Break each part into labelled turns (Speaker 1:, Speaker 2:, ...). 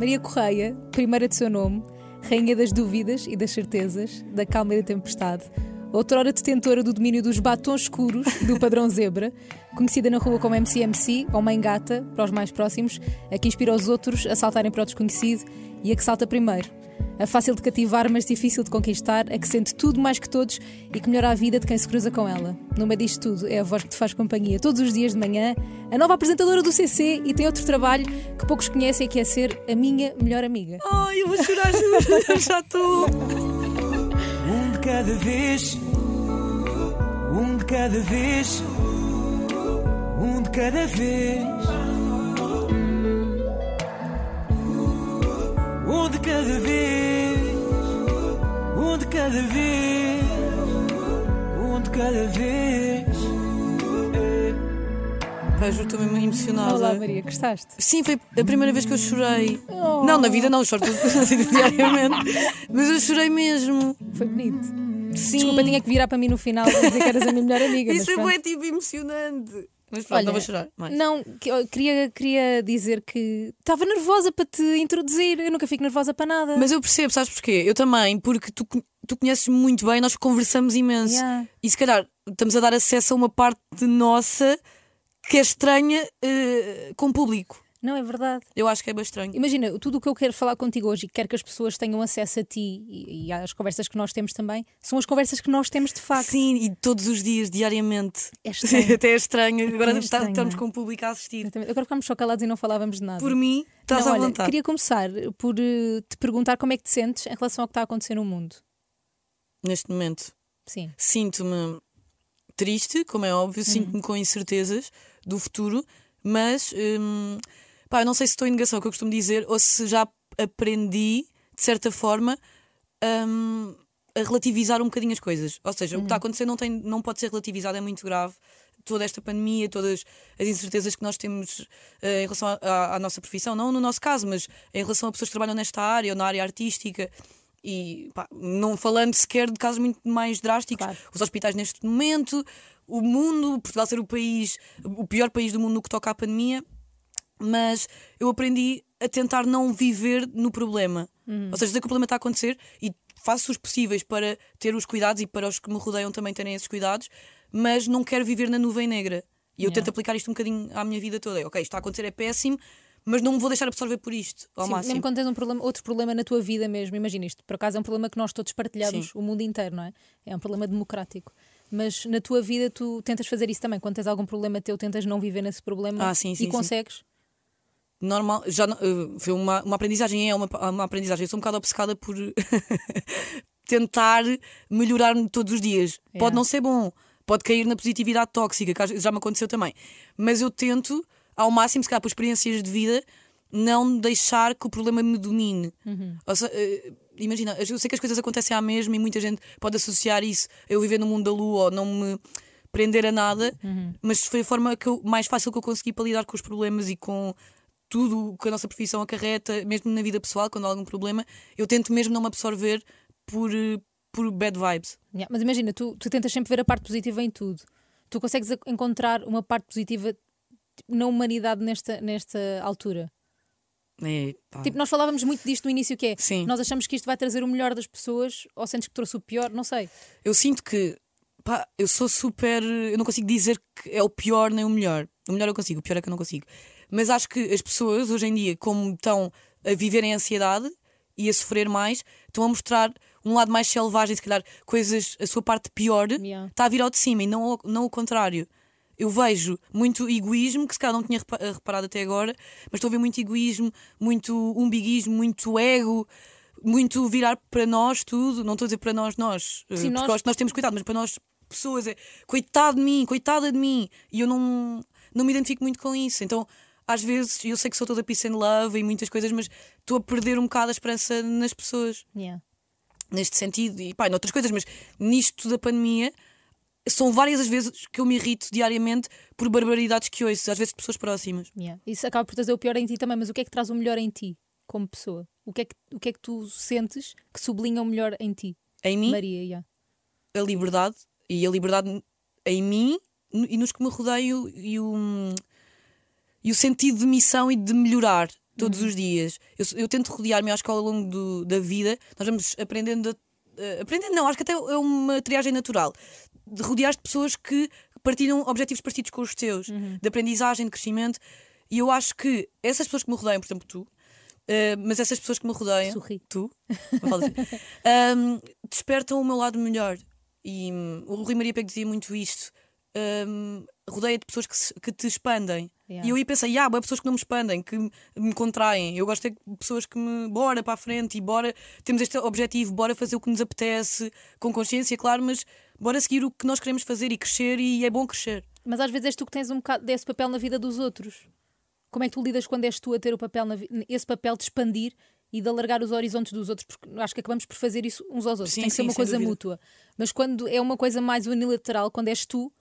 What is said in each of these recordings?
Speaker 1: Maria Correia, primeira de seu nome, rainha das dúvidas e das certezas, da calma e da tempestade, outrora detentora do domínio dos batons escuros do padrão zebra, conhecida na rua como MCMC ou Mãe Gata, para os mais próximos, a que inspira os outros a saltarem para o desconhecido e a que salta primeiro. A fácil de cativar, mas difícil de conquistar, a que sente tudo mais que todos e que melhora a vida de quem se cruza com ela. No meio disto tudo, é a voz que te faz companhia todos os dias de manhã, a nova apresentadora do CC e tem outro trabalho que poucos conhecem, que é ser a minha melhor amiga.
Speaker 2: Ai, eu vou chorar, juro. Já estou.
Speaker 3: Um de cada vez, um de cada vez, um de cada vez. Um de cada vez, um de cada vez, um de cada vez.
Speaker 2: Juro, estou mesmo emocionada.
Speaker 1: Olá, Maria, gostaste?
Speaker 2: Sim, foi a primeira vez que eu chorei. Não, na vida não, choro tudo diariamente. Mas eu chorei mesmo.
Speaker 1: Foi bonito.
Speaker 2: Sim.
Speaker 1: Desculpa, tinha que virar para mim no final e dizer que eras a minha melhor amiga.
Speaker 2: Isso foi tipo emocionante. Mas pronto,
Speaker 1: Olha,
Speaker 2: não vou chorar mais.
Speaker 1: Não, queria, queria dizer que estava nervosa para te introduzir. Eu nunca fico nervosa para nada.
Speaker 2: Mas eu percebo, sabes porquê? Eu também, porque tu, tu conheces muito bem, nós conversamos imenso.
Speaker 1: Yeah.
Speaker 2: E se calhar estamos a dar acesso a uma parte nossa que é estranha eh, com o público.
Speaker 1: Não, é verdade.
Speaker 2: Eu acho que é bem estranho.
Speaker 1: Imagina, tudo o que eu quero falar contigo hoje e quero que as pessoas tenham acesso a ti e, e às conversas que nós temos também, são as conversas que nós temos de facto.
Speaker 2: Sim, e todos os dias, diariamente.
Speaker 1: É estranho.
Speaker 2: Até é estranho. Agora
Speaker 1: é
Speaker 2: está-
Speaker 1: estranho,
Speaker 2: estamos
Speaker 1: é?
Speaker 2: com o público a assistir.
Speaker 1: Exatamente. Agora ficámos só calados e não falávamos de nada.
Speaker 2: Por mim, estás
Speaker 1: Não,
Speaker 2: à
Speaker 1: olha,
Speaker 2: vontade.
Speaker 1: Queria começar por eh, te perguntar como é que te sentes em relação ao que está a acontecer no mundo.
Speaker 2: Neste momento,
Speaker 1: Sim.
Speaker 2: sinto-me triste, como é óbvio, sinto-me com incertezas do futuro, mas hum, pá, eu não sei se estou em negação, é o que eu costumo dizer, ou se já aprendi, de certa forma, hum, a relativizar um bocadinho as coisas. Ou seja, o que está a acontecer não, tem, não pode ser relativizado, é muito grave. Toda esta pandemia, todas as incertezas que nós temos eh, em relação à nossa profissão, não no nosso caso, mas em relação a pessoas que trabalham nesta área ou na área artística. E pá, não falando sequer de casos muito mais drásticos,
Speaker 1: Claro.
Speaker 2: os hospitais neste momento, o mundo, Portugal ser o país, o pior país do mundo no que toca à pandemia, mas eu aprendi a tentar não viver no problema. Ou seja, sei que o problema está a acontecer e faço os possíveis para ter os cuidados e para os que me rodeiam também terem esses cuidados, mas não quero viver na nuvem negra. E eu
Speaker 1: Yeah.
Speaker 2: tento aplicar isto um bocadinho à minha vida toda. É, ok, isto está a acontecer, é péssimo, mas não me vou deixar absorver por isto ao
Speaker 1: Sim,
Speaker 2: máximo.
Speaker 1: mesmo quando tens um problema, outro problema na tua vida mesmo, imagina isto, por acaso é um problema que nós todos partilhamos,
Speaker 2: Sim.
Speaker 1: o mundo inteiro, não é? É um problema democrático. Mas na tua vida tu tentas fazer isso também, quando tens algum problema teu, tentas não viver nesse problema
Speaker 2: Ah, sim, sim,
Speaker 1: e
Speaker 2: sim. Normal, já eh, foi uma, uma aprendizagem, é uma, uma aprendizagem. Eu sou um bocado obcecada por tentar melhorar-me todos os dias.
Speaker 1: Yeah.
Speaker 2: Pode não ser bom, pode cair na positividade tóxica, que já me aconteceu também. Mas eu tento, ao máximo, se calhar por experiências de vida, não deixar que o problema me domine. Ou se- eh, imagina, eu sei que as coisas acontecem à mesma e muita gente pode associar isso a eu viver no mundo da lua ou não me prender a nada, mas foi a forma que eu- mais fácil que eu consegui para lidar com os problemas e com tudo o que a nossa profissão acarreta, mesmo na vida pessoal, quando há algum problema, eu tento mesmo não me absorver por, eh, por bad vibes.
Speaker 1: Yeah, Mas imagina, tu, tu tentas sempre ver a parte positiva em tudo. Tu consegues encontrar uma parte positiva tipo, na humanidade nesta, nesta altura.
Speaker 2: É, pá.
Speaker 1: Tipo, nós falávamos muito disto no início, que é
Speaker 2: Sim.
Speaker 1: nós achamos que isto vai trazer o melhor das pessoas ou sentes que trouxe o pior, não sei.
Speaker 2: Eu sinto que pá, eu sou super. Eu não consigo dizer que é o pior nem o melhor. O melhor eu consigo, o pior é que eu não consigo. Mas acho que as pessoas hoje em dia, como estão a viver em ansiedade e a sofrer mais, estão a mostrar um lado mais selvagem, se calhar coisas, a sua parte pior
Speaker 1: Yeah.
Speaker 2: está a vir ao de cima e não, não o contrário. Eu vejo muito egoísmo, que se calhar não tinha repa- reparado até agora, mas estou a ver muito egoísmo, muito umbiguismo, muito ego, muito virar para nós tudo. Não estou a dizer para nós, nós, eh,
Speaker 1: Sim,
Speaker 2: porque
Speaker 1: nós-
Speaker 2: nós temos cuidado, mas para nós, pessoas, é coitado de mim, coitada de mim. E eu não, não me identifico muito com isso. Então, às vezes, eu sei que sou toda peace and love e muitas coisas, mas estou a perder um bocado a esperança nas pessoas
Speaker 1: Yeah.
Speaker 2: neste sentido, e pá, em outras coisas, mas nisto da pandemia, são várias as vezes que eu me irrito diariamente por barbaridades que ouço, às vezes de pessoas próximas.
Speaker 1: Yeah. Isso acaba por trazer o pior em ti também, mas o que é que traz o melhor em ti como pessoa? O que é que, o que, é que tu sentes que sublinha o melhor em ti?
Speaker 2: Em mim,
Speaker 1: Maria, yeah.
Speaker 2: a liberdade, e a liberdade em mim e nos que me rodeiam e o, e o sentido de missão e de melhorar. todos os dias. Eu, eu tento rodear-me, acho que ao longo do- da vida nós vamos aprendendo. a- aprendendo, não, acho que até é uma triagem natural. De rodear de pessoas que partilham objetivos parecidos com os teus, de aprendizagem, de crescimento. E eu acho que essas pessoas que me rodeiam, por exemplo, tu, eh, mas essas pessoas que me rodeiam,
Speaker 1: Sorri.
Speaker 2: tu, falo assim, ahm, despertam o meu lado melhor. E hum, o Rui Maria Pego dizia muito isto. hum, rodeia de pessoas que, se- que te expandem.
Speaker 1: Yeah.
Speaker 2: E eu ia pensar, ah, há pessoas que não me expandem, que me, contraem. Eu gosto de ter pessoas que me. Bora para a frente e bora. Temos este objetivo, bora fazer o que nos apetece, com consciência, claro, mas bora seguir o que nós queremos fazer e crescer. E é bom crescer.
Speaker 1: Mas às vezes és tu que tens um bocado desse papel na vida dos outros. Como é que tu lidas quando és tu a ter o papel na esse papel de expandir e de alargar os horizontes dos outros? Porque acho que acabamos por fazer isso uns aos outros.
Speaker 2: Sim,
Speaker 1: Tem que ser
Speaker 2: sim,
Speaker 1: uma
Speaker 2: sem
Speaker 1: coisa
Speaker 2: dúvida.
Speaker 1: mútua. Mas quando é uma coisa mais unilateral, quando és tu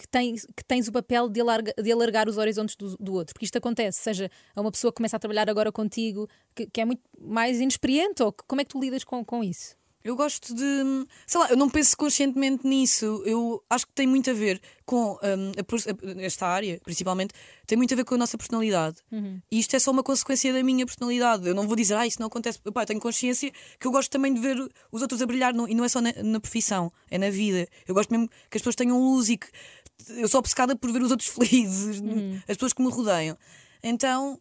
Speaker 1: que tens, que tens o papel de, alarga- de alargar os horizontes do, do outro. Porque isto acontece, seja a uma pessoa que começa a trabalhar agora contigo, que, que é muito mais inexperiente, ou que- como é que tu lidas com, com isso?
Speaker 2: Eu gosto de. Sei lá, eu não penso conscientemente nisso. Eu acho que tem muito a ver com hum, a esta área, principalmente, tem muito a ver com a nossa personalidade. E isto é só uma consequência da minha personalidade. Eu não vou dizer, ah, isso não acontece. Epá, eu tenho consciência que eu gosto também de ver os outros a brilhar, e não é só na, na profissão, é na vida. Eu gosto mesmo que as pessoas tenham luz e que. Eu sou obcecada por ver os outros felizes, as pessoas que me rodeiam. Então,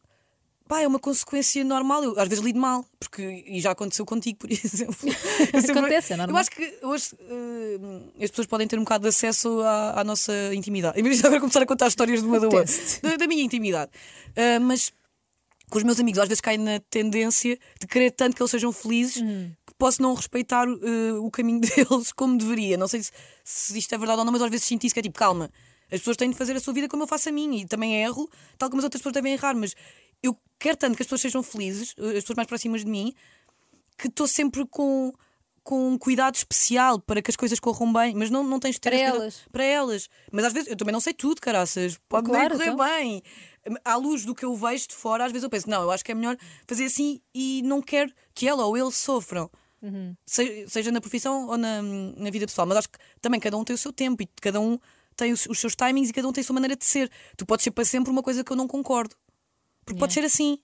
Speaker 2: Pá, é uma consequência normal. Eu às vezes lido mal, porque e já aconteceu contigo, por exemplo. Sempre-
Speaker 1: Acontece, é normal.
Speaker 2: Eu acho que hoje eh, as pessoas podem ter um bocado de acesso à, à nossa intimidade. Imagina agora começar a contar histórias de uma da outra, da, da minha intimidade. Ah, mas com os meus amigos, às vezes caio na tendência de querer tanto que eles sejam felizes
Speaker 1: Hum.
Speaker 2: Posso não respeitar eh, o caminho deles como deveria. Não sei se, se isto é verdade ou não, mas às vezes sinto isso que é tipo, calma, as pessoas têm de fazer a sua vida como eu faço a minha e também erro, tal como as outras pessoas devem errar, mas eu quero tanto que as pessoas sejam felizes, eh, as pessoas mais próximas de mim, que estou sempre com, com um cuidado especial para que as coisas corram bem, mas não, não tens de ter
Speaker 1: Para elas.
Speaker 2: Para elas. Mas às vezes eu também não sei tudo, caraças. Pode
Speaker 1: Claro,
Speaker 2: correr
Speaker 1: então.
Speaker 2: bem. À luz do que eu vejo de fora, às vezes eu penso, não, eu acho que é melhor fazer assim e não quero que ela ou ele sofram. Se- Seja na profissão ou na, na vida pessoal. Mas acho que também cada um tem o seu tempo e cada um tem os, os seus timings e cada um tem a sua maneira de ser. Tu podes ser para sempre uma coisa que eu não concordo. Porque pode ser assim.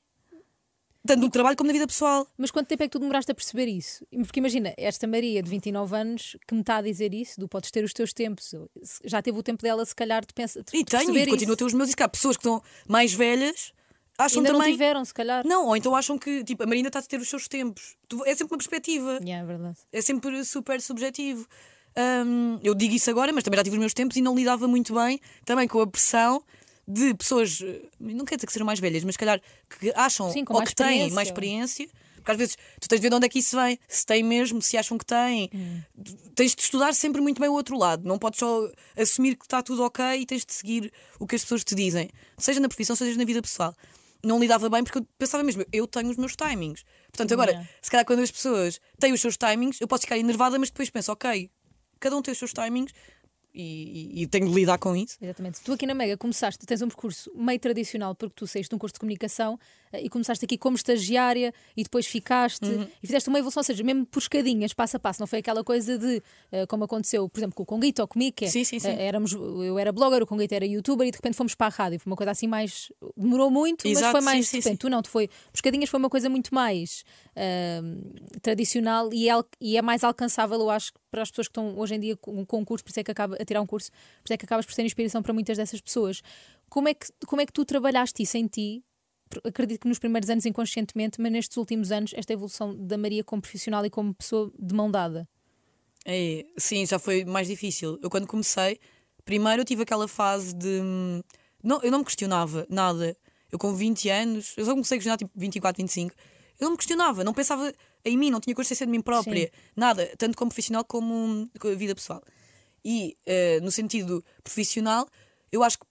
Speaker 2: Tanto no trabalho como na vida pessoal.
Speaker 1: Mas quanto tempo é que tu demoraste a perceber isso? Porque imagina, esta Maria de 29 anos que me está a dizer isso, do podes ter os teus tempos, já teve o tempo dela, se calhar, de, pensar, de
Speaker 2: E tenho, e continuo a ter os meus. E se calhar pessoas que estão mais velhas acham
Speaker 1: Ainda não
Speaker 2: também.
Speaker 1: tiveram, se calhar.
Speaker 2: Não, ou então acham que tipo, a Marina está a ter os seus tempos. É sempre uma perspectiva.
Speaker 1: Yeah, é verdade.
Speaker 2: É sempre super subjetivo. Hum, eu digo isso agora, mas também já tive os meus tempos e não lidava muito bem também com a pressão de pessoas, eh, não quer dizer que sejam mais velhas, mas se calhar que acham
Speaker 1: Sim,
Speaker 2: ou que têm mais experiência. Porque às vezes tu tens de ver de onde é que isso vem, se tem mesmo, se acham que têm.
Speaker 1: Hum.
Speaker 2: Tens de estudar sempre muito bem o outro lado. Não podes só assumir que está tudo ok e tens de seguir o que as pessoas te dizem, seja na profissão, seja na vida pessoal. Não lidava bem porque eu pensava mesmo, eu tenho os meus timings. Portanto, agora,
Speaker 1: Yeah.
Speaker 2: se calhar quando as pessoas têm os seus timings, eu posso ficar enervada, mas depois penso, ok, cada um tem os seus timings e, e- e tenho de lidar com isso.
Speaker 1: Exatamente. Tu aqui na Mega começaste, tens um percurso meio tradicional, porque tu saíste de um curso de comunicação eh, e começaste aqui como estagiária e depois ficaste
Speaker 2: Uhum.
Speaker 1: e fizeste uma evolução, ou seja, mesmo por escadinhas, passo a passo. Não foi aquela coisa de, eh, como aconteceu, por exemplo, com o Conguito ou comigo, que é,
Speaker 2: Sim, sim, sim.
Speaker 1: eh, éramos, eu era blogger, o Conguito era youtuber e de repente fomos para a rádio. Foi uma coisa assim mais. Demorou muito, mas
Speaker 2: Exato,
Speaker 1: foi mais
Speaker 2: sim,
Speaker 1: de repente. Tu não, tu foi. Por escadinhas foi uma coisa muito mais ahm, tradicional e é, e é mais alcançável, eu acho, para as pessoas que estão hoje em dia com, com um curso, por isso é que acaba a tirar um curso, por isso é que acabas por ser inspiração para muitas dessas pessoas. Como é que, como é que tu trabalhaste isso em ti? Acredito que nos primeiros anos inconscientemente, mas nestes últimos anos, esta evolução da Maria como profissional e como pessoa de mão dada.
Speaker 2: É, sim, já foi mais difícil. Eu quando comecei, primeiro eu tive aquela fase de. hum, Não, eu não me questionava nada. Eu com 20 anos, eu só comecei a questionar tipo 24, 25. Eu não me questionava, não pensava em mim, não tinha consciência de mim própria. Nada, tanto como profissional como vida pessoal. E eh, no sentido profissional, eu acho que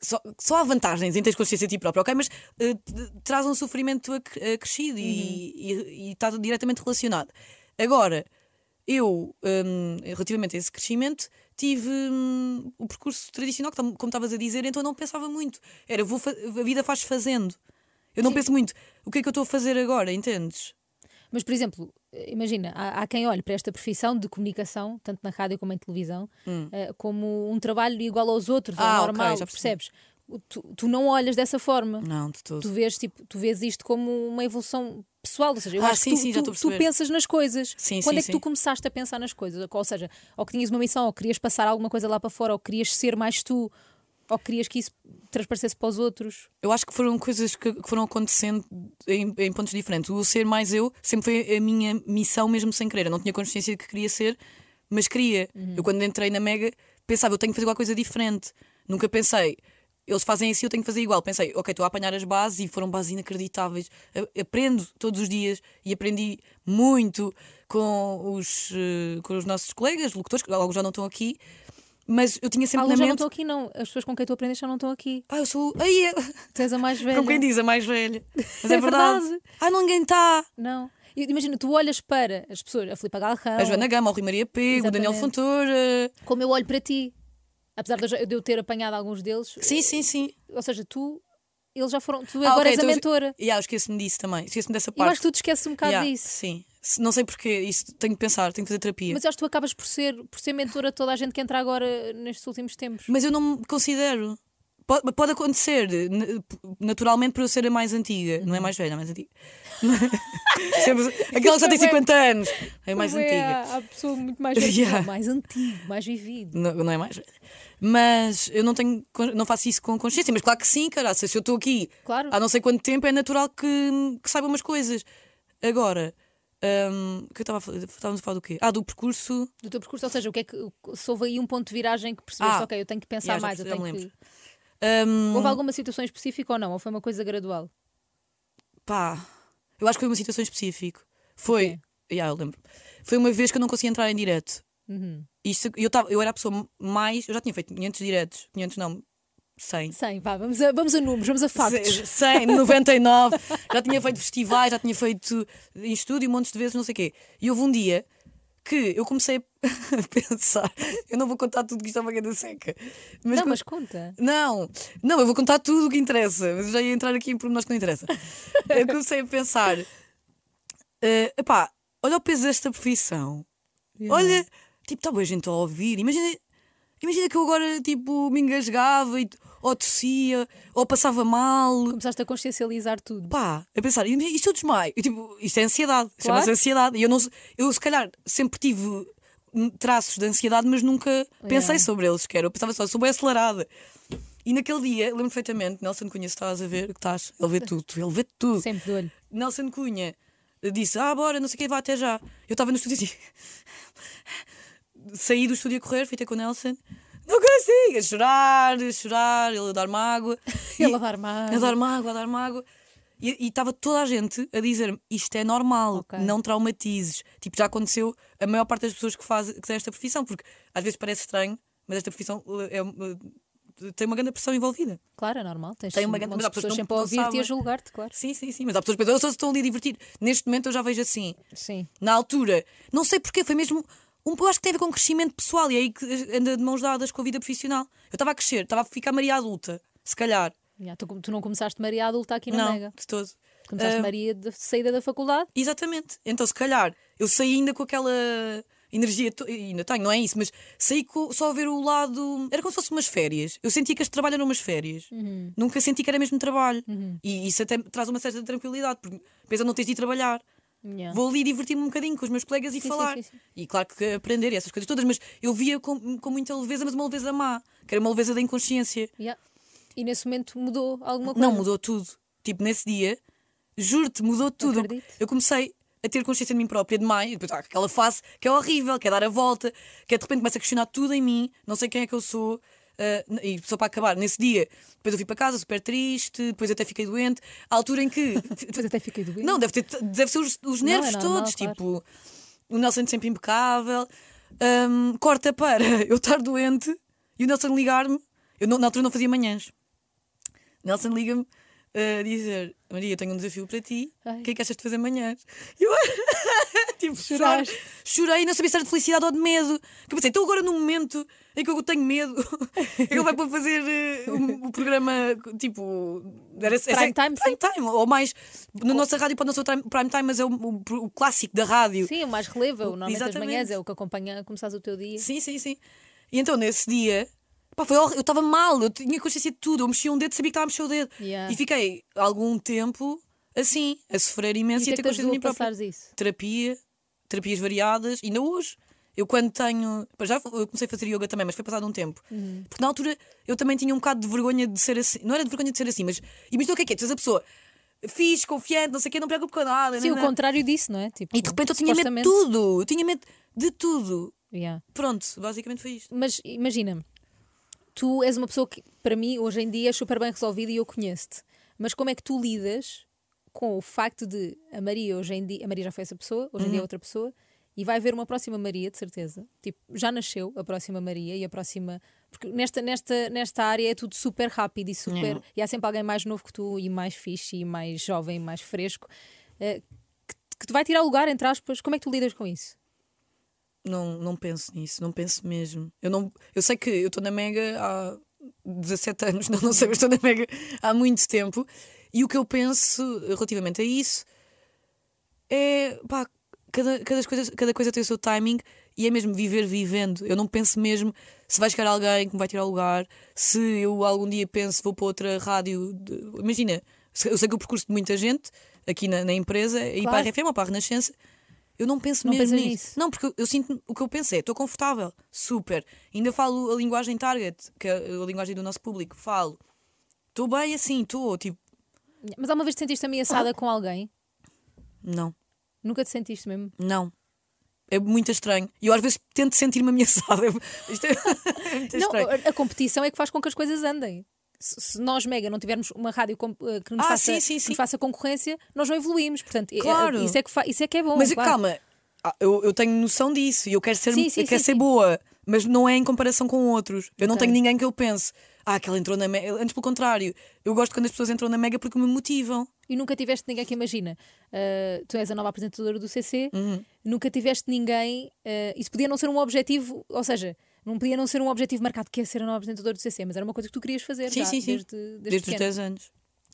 Speaker 2: só, só há vantagens em teres consciência de ti próprio, ok? Mas te- traz um sofrimento ac- acrescido e- e, e está diretamente relacionado. Agora, eu, hum, relativamente a esse crescimento, tive hum, o percurso tradicional, como estavas a dizer, então eu não pensava muito. Era, vou a vida faz fazendo. Eu não penso muito, o que é que eu estou a fazer agora, entendes?
Speaker 1: Mas, por exemplo, imagina, há, há quem olhe para esta profissão de comunicação, tanto na rádio como em televisão, eh, como um trabalho igual aos outros,
Speaker 2: Hum. Ah,
Speaker 1: ao normal,
Speaker 2: percebi.
Speaker 1: percebes? tu, tu não olhas dessa forma.
Speaker 2: Não, de todo.
Speaker 1: Tu vês, tipo, tu vês isto como uma evolução pessoal, ou seja, eu
Speaker 2: Ah,
Speaker 1: acho
Speaker 2: sim,
Speaker 1: que tu,
Speaker 2: sim, já
Speaker 1: tu- tu pensas nas coisas.
Speaker 2: Sim,
Speaker 1: Quando
Speaker 2: sim,
Speaker 1: é que tu
Speaker 2: sim.
Speaker 1: começaste a pensar nas coisas? Ou seja, ou que tinhas uma missão, ou querias passar alguma coisa lá para fora, ou querias ser mais tu, ou querias que isso transparecesse para os outros.
Speaker 2: Eu acho que foram coisas que, que foram acontecendo em, em pontos diferentes. O ser mais eu sempre foi a minha missão, mesmo sem querer. Eu não tinha consciência de que queria ser, mas queria. Eu, quando entrei na Mega, pensava, eu tenho que fazer alguma coisa diferente. Nunca pensei, eles fazem assim, eu tenho que fazer igual. Pensei, ok, estou a apanhar as bases e foram bases inacreditáveis. Aprendo todos os dias e aprendi muito com os, eh, com os nossos colegas, locutores, que alguns já não estão aqui. Mas eu tinha sempre
Speaker 1: Alguns
Speaker 2: na
Speaker 1: já não
Speaker 2: mente.
Speaker 1: estão aqui, não. As pessoas com quem tu aprendes já não estão aqui.
Speaker 2: Ah, eu sou. Aí, é-
Speaker 1: Tu és a mais velha.
Speaker 2: como quem diz, a mais velha. Mas é,
Speaker 1: É
Speaker 2: verdade.
Speaker 1: verdade.
Speaker 2: Ah, ninguém está.
Speaker 1: Não. Imagina, tu olhas para as pessoas, a Filipe Galrão,
Speaker 2: A Joana Gama, o Rui Maria Pego, o Daniel. Fontoura.
Speaker 1: como eu olho para ti. Apesar de eu eu ter apanhado alguns deles,
Speaker 2: Sim, sim, sim.
Speaker 1: ou seja, tu, eles já foram, tu
Speaker 2: Ah,
Speaker 1: agora
Speaker 2: ok,
Speaker 1: és a
Speaker 2: então eu-
Speaker 1: mentora.
Speaker 2: E ah, eu esqueço-me disso também. Esqueço-me dessa
Speaker 1: Eu
Speaker 2: parte.
Speaker 1: acho que tu te esqueces um bocado
Speaker 2: Yeah,
Speaker 1: disso.
Speaker 2: Sim. Não sei porquê. Isso tenho que pensar, tenho que fazer terapia.
Speaker 1: Mas acho que tu acabas por ser, por ser mentora toda a gente que entra agora nestes últimos tempos.
Speaker 2: Mas eu não me considero. Pode, pode acontecer naturalmente por eu ser a mais antiga,
Speaker 1: Uhum.
Speaker 2: não é mais velha, a mais antiga. Sempre, aquela que já tem 50 anos, é mais
Speaker 1: Foi
Speaker 2: antiga.
Speaker 1: A, a pessoa muito mais velha,
Speaker 2: Yeah.
Speaker 1: mais antigo, mais vivido.
Speaker 2: Não, não é mais velha. Mas eu não tenho, não faço isso com consciência. Mas claro que sim, cara. Se eu estou aqui
Speaker 1: Claro.
Speaker 2: há não sei quanto tempo, é natural que, que saiba umas coisas. Agora, hum, que eu estava a falar, estávamos a falar do quê? Ah, do percurso.
Speaker 1: Do teu percurso, ou seja, o que é que se houve aí um ponto de viragem que percebeste,
Speaker 2: Ah,
Speaker 1: ok, eu tenho que pensar mais, eu tenho que.
Speaker 2: Hum,
Speaker 1: Houve alguma situação específica ou não? Ou foi uma coisa gradual?
Speaker 2: Pá, eu acho que foi uma situação específica. Foi,
Speaker 1: quê?
Speaker 2: yeah, eu lembro. Foi uma vez que eu não conseguia entrar em direto.
Speaker 1: Uhum.
Speaker 2: Isto, eu, tava, eu era a pessoa mais. Eu já tinha feito 500 diretos. 500 não, 100.
Speaker 1: 100, vá, vamos a, vamos a números, vamos a factos.
Speaker 2: 100, 99, já tinha feito festivais, já tinha feito em estúdio montes de vezes, não sei o quê. E houve um dia que eu comecei a pensar, eu não vou contar tudo que isto é uma grande seca. Mas
Speaker 1: não, mas conta.
Speaker 2: não, não, eu vou contar tudo o que interessa, mas já ia entrar aqui em pormenores que não interessa. Eu comecei a pensar, eh, epá, olha o peso desta profissão. Olha, tipo, está boa gente a ouvir. Imagina, imagina que eu agora, tipo, me engasgava e, ou tossia, ou passava mal.
Speaker 1: Começaste a consciencializar tudo.
Speaker 2: Pá, a pensar, e se eu desmaio? Eu, tipo, isto é ansiedade,
Speaker 1: Claro.
Speaker 2: chama-se ansiedade. E eu, não, eu, se calhar, sempre tive hum, traços de ansiedade, mas nunca pensei
Speaker 1: Yeah.
Speaker 2: sobre eles sequer. Eu pensava só, sou bem acelerada. E naquele dia, lembro perfeitamente, Nelson Cunha, se estás a ver, que estás, ele vê tudo, ele vê tudo.
Speaker 1: Sempre de olho.
Speaker 2: Nelson Cunha disse: Ah, bora, não sei o que, vá até já. Eu estava no estúdio assim. Saí do estúdio a correr, fui ter com o Nelson. Não consigo! A chorar, a chorar, ele a dar-me água.
Speaker 1: Ele a dar mais.
Speaker 2: a dar-me água, a dar-me água. E estava toda a gente a dizer isto é normal,
Speaker 1: Ok.
Speaker 2: não traumatizes. Tipo, já aconteceu a maior parte das pessoas que fazem que têm esta profissão, porque às vezes parece estranho, mas esta profissão é, é- tem uma grande pressão envolvida.
Speaker 1: Claro, é normal. Tens
Speaker 2: Tem uma grande- mas há
Speaker 1: de
Speaker 2: pessoas
Speaker 1: pessoas sempre
Speaker 2: não-
Speaker 1: a ouvir-te e a julgar-te, claro.
Speaker 2: Sim, sim, sim, mas há pessoas que pensam, eu só estou ali a divertir. Neste momento eu já vejo assim.
Speaker 1: Sim.
Speaker 2: Na altura, não sei porquê, foi mesmo. Um, eu acho que tem a ver com crescimento pessoal e é aí que anda de mãos dadas com a vida profissional. Eu estava a crescer, estava a ficar Maria adulta, se calhar.
Speaker 1: Já, tu, tu não começaste Maria adulta aqui na
Speaker 2: não,
Speaker 1: Mega.
Speaker 2: de todo.
Speaker 1: Começaste
Speaker 2: Ah,
Speaker 1: Maria de saída da faculdade.
Speaker 2: Exatamente. Então, se calhar, eu saí ainda com aquela energia, ainda tenho, não é isso, mas saí co- só a ver o lado. Era como se fosse umas férias. Eu sentia que este trabalho eram umas férias.
Speaker 1: Uhum.
Speaker 2: Nunca senti que era mesmo trabalho. E isso até traz uma certa tranquilidade, porque pensa, não tens de ir trabalhar.
Speaker 1: Yeah.
Speaker 2: Vou ali divertir-me um bocadinho com os meus colegas e
Speaker 1: Sim,
Speaker 2: falar.
Speaker 1: sim, sim.
Speaker 2: E claro que aprender essas coisas todas, mas eu via com, com muita leveza, mas uma leveza má, que era uma leveza da inconsciência.
Speaker 1: Yeah. E nesse momento mudou alguma coisa?
Speaker 2: Não, mudou tudo. Tipo, nesse dia, juro-te, mudou tudo.
Speaker 1: Acredito.
Speaker 2: Eu comecei a ter consciência de mim própria demais, depois há aquela fase que é horrível, que é dar a volta, que de repente começa a questionar tudo em mim, não sei quem é que eu sou. Ah, e só para acabar, nesse dia, depois eu fui para casa super triste, depois até fiquei doente. À altura em que.
Speaker 1: Depois até fiquei doente.
Speaker 2: Não, deve, ter, deve ser os, os
Speaker 1: Não, é
Speaker 2: nervos
Speaker 1: normal,
Speaker 2: todos.
Speaker 1: claro.
Speaker 2: Tipo, o Nelson sempre impecável. Hum, corta para eu estar doente e o Nelson ligar-me. Eu não- na altura não fazia manhãs. Nelson liga-me a dizer: Maria, tenho um desafio para ti.
Speaker 1: Ai.
Speaker 2: O que é que achas de fazer manhãs? E eu, tipo,
Speaker 1: Choraste.
Speaker 2: chorei e não sabia se era de felicidade ou de medo. Que pensei: estou agora num momento em que eu tenho medo. Ele vai para fazer eh, o, o programa, tipo. Era,
Speaker 1: Prime time,
Speaker 2: prime time, ou mais. Na nossa rádio pode não ser o prime time, mas é o, o- o clássico da rádio.
Speaker 1: Sim, o mais relevo. Normalmente as
Speaker 2: Exatamente.
Speaker 1: manhãs é o que acompanha começares o teu dia.
Speaker 2: Sim, sim, sim. E então nesse dia, Pá, foi horrível. Eu estava mal, eu tinha consciência de tudo. Eu mexia um dedo, sabia que estava a mexer o dedo.
Speaker 1: Yeah.
Speaker 2: E fiquei algum tempo assim, a sofrer
Speaker 1: E
Speaker 2: imenso
Speaker 1: que
Speaker 2: e
Speaker 1: é
Speaker 2: a ter
Speaker 1: te
Speaker 2: consciência de mim própria.
Speaker 1: isso?
Speaker 2: Terapia, terapias variadas, ainda hoje. Eu quando tenho. Já eu comecei a fazer yoga também, mas foi passado um tempo.
Speaker 1: Uhum.
Speaker 2: Porque na altura eu também tinha um bocado de vergonha de ser assim. Não era de vergonha de ser assim, mas imagina o que é que é? Tu és a pessoa fixe, confiante, não sei o quê, não preocupo com nada.
Speaker 1: Sim, o
Speaker 2: nanã.
Speaker 1: contrário disso, não é? Tipo,
Speaker 2: E de repente eu tinha medo de tudo. Eu tinha medo de tudo.
Speaker 1: Yeah.
Speaker 2: Pronto, basicamente foi isto.
Speaker 1: Mas imagina, tu és uma pessoa que, para mim, hoje em dia é super bem resolvida e eu conheço-te. Mas como é que tu lidas com o facto de a Maria hoje em dia, a Maria já foi essa pessoa, hoje em
Speaker 2: Uhum.
Speaker 1: dia é outra pessoa, e vai haver uma próxima Maria, de certeza. Tipo, já nasceu a próxima Maria e a próxima. Porque nesta, nesta, nesta área é tudo super rápido e super.
Speaker 2: Yeah.
Speaker 1: E há sempre alguém mais novo que tu e mais fixe e mais jovem, mais fresco, eh, que, que te vai tirar lugar, entre aspas. Como é que tu lidas com isso?
Speaker 2: Não, não penso nisso, não penso mesmo. Eu, não, eu sei que eu estou na Mega há 17 anos, não, não sei, mas estou na Mega há muito tempo. E o que eu penso relativamente a isso é pá, cada, cada, coisa, cada coisa tem o seu timing e é mesmo viver vivendo. Eu não penso mesmo se vai chegar alguém que me vai tirar o lugar, se eu algum dia penso vou para outra rádio. de- imagina, eu sei que o percurso de muita gente aqui na, na empresa é ir para a
Speaker 1: Claro.
Speaker 2: RFM ou para a Renascença. Eu não penso
Speaker 1: Não
Speaker 2: mesmo nisso.
Speaker 1: nisso?
Speaker 2: Não, porque eu- eu sinto o que eu pensei, estou confortável, super. Ainda falo a linguagem target, que é a linguagem do nosso público. Falo, estou bem assim, estou, tipo,
Speaker 1: Mas há uma vez te sentiste ameaçada com alguém?
Speaker 2: não,
Speaker 1: Nunca te sentiste mesmo?
Speaker 2: não. É muito estranho. E eu às vezes tento sentir-me ameaçada. Isto é, é muito
Speaker 1: Não,
Speaker 2: estranho.
Speaker 1: a competição é que faz com que as coisas andem. Se, nós, Mega, não tivermos uma rádio eh, que, nos
Speaker 2: Ah,
Speaker 1: faça,
Speaker 2: sim, sim,
Speaker 1: que
Speaker 2: sim.
Speaker 1: nos faça concorrência, nós não evoluímos. Portanto, eh,
Speaker 2: Claro.
Speaker 1: eh, isso, é que isso é que é bom.
Speaker 2: Mas
Speaker 1: claro.
Speaker 2: calma, ah, eu, eu tenho noção disso e eu quero ser, eu quero ser boa, mas não é em comparação com outros. Eu não tenho ninguém que eu pense, ah, aquela entrou na Mega. Antes, pelo contrário, eu gosto quando as pessoas entram na Mega porque me motivam.
Speaker 1: E nunca tiveste ninguém que imagina. eh, tu és a nova apresentadora do CC,
Speaker 2: Uhum.
Speaker 1: nunca tiveste ninguém. eh, isso podia não ser um objetivo, ou seja, não podia não ser um objetivo marcado que é ser a nova apresentadora do CC, mas era uma coisa que tu querias fazer
Speaker 2: Sim,
Speaker 1: já,
Speaker 2: sim, sim.
Speaker 1: desde, desde,
Speaker 2: Desde, os
Speaker 1: pequena.
Speaker 2: 10 anos.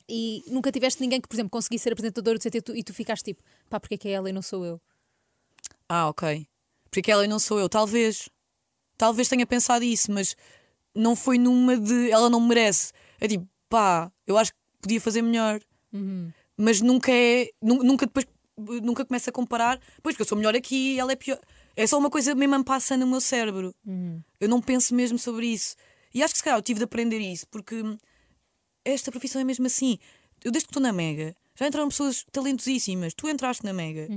Speaker 1: E nunca tiveste ninguém que, por exemplo, conseguisse ser apresentadora do CT e tu, e tu ficaste tipo, pá, porque é que é ela e não sou eu?
Speaker 2: Ah, ok. Porque ela e não sou eu. Talvez. Talvez tenha pensado isso, mas não foi numa de ela não merece. É tipo, pá, eu acho que podia fazer melhor. Mas nunca é. nu- Nunca depois. Nunca começa a comparar. Pois, porque eu sou melhor aqui e ela é pior. É só uma coisa mesmo passa no meu cérebro. Eu não penso mesmo sobre isso. E acho que se calhar eu tive de aprender isso, porque esta profissão é mesmo assim. Eu desde que estou na Mega, já entraram pessoas talentosíssimas. Tu entraste na Mega.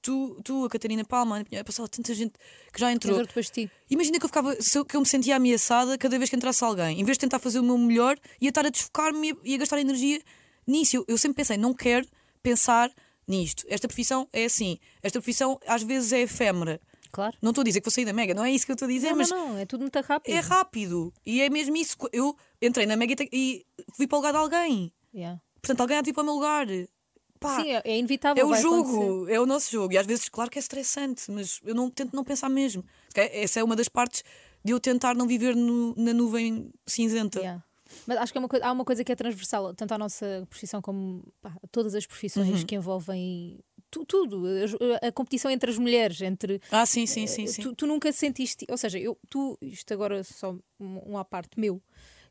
Speaker 2: Tu, tu, a Catarina Palma, a passar tanta gente que já entrou.
Speaker 1: outro depois de ti.
Speaker 2: Imagina que eu, ficava, que eu me sentia ameaçada cada vez que entrasse alguém. Em vez de tentar fazer o meu melhor, ia estar a desfocar-me e a- e a gastar energia nisso. Eu, eu sempre pensei, não quero pensar nisto. Esta profissão é assim. Esta profissão às vezes é efêmera.
Speaker 1: Claro.
Speaker 2: Não estou a dizer que vou sair da Mega, não é isso que eu estou a dizer,
Speaker 1: Não,
Speaker 2: mas
Speaker 1: não, não, é tudo muito rápido.
Speaker 2: é rápido. E é mesmo isso. Eu entrei na Mega e fui para o lugar de alguém.
Speaker 1: Yeah.
Speaker 2: Portanto, alguém há de ir para o meu lugar. Pá,
Speaker 1: Sim, é, é inevitável.
Speaker 2: é o jogo,
Speaker 1: acontecer.
Speaker 2: é o nosso jogo. E às vezes, claro que é estressante, mas eu não tento não pensar mesmo. Essa é uma das partes de eu tentar não viver no- na nuvem cinzenta.
Speaker 1: Yeah. Mas acho que é uma coisa- há uma coisa que é transversal, tanto à nossa profissão como pá, a todas as profissões
Speaker 2: Uhum.
Speaker 1: que envolvem tu- tudo. A, a competição entre as mulheres, entre.
Speaker 2: Ah, sim, sim, sim.
Speaker 1: eh,
Speaker 2: sim.
Speaker 1: Tu, tu nunca sentiste. Ou seja, eu, tu, isto agora só um, à parte meu,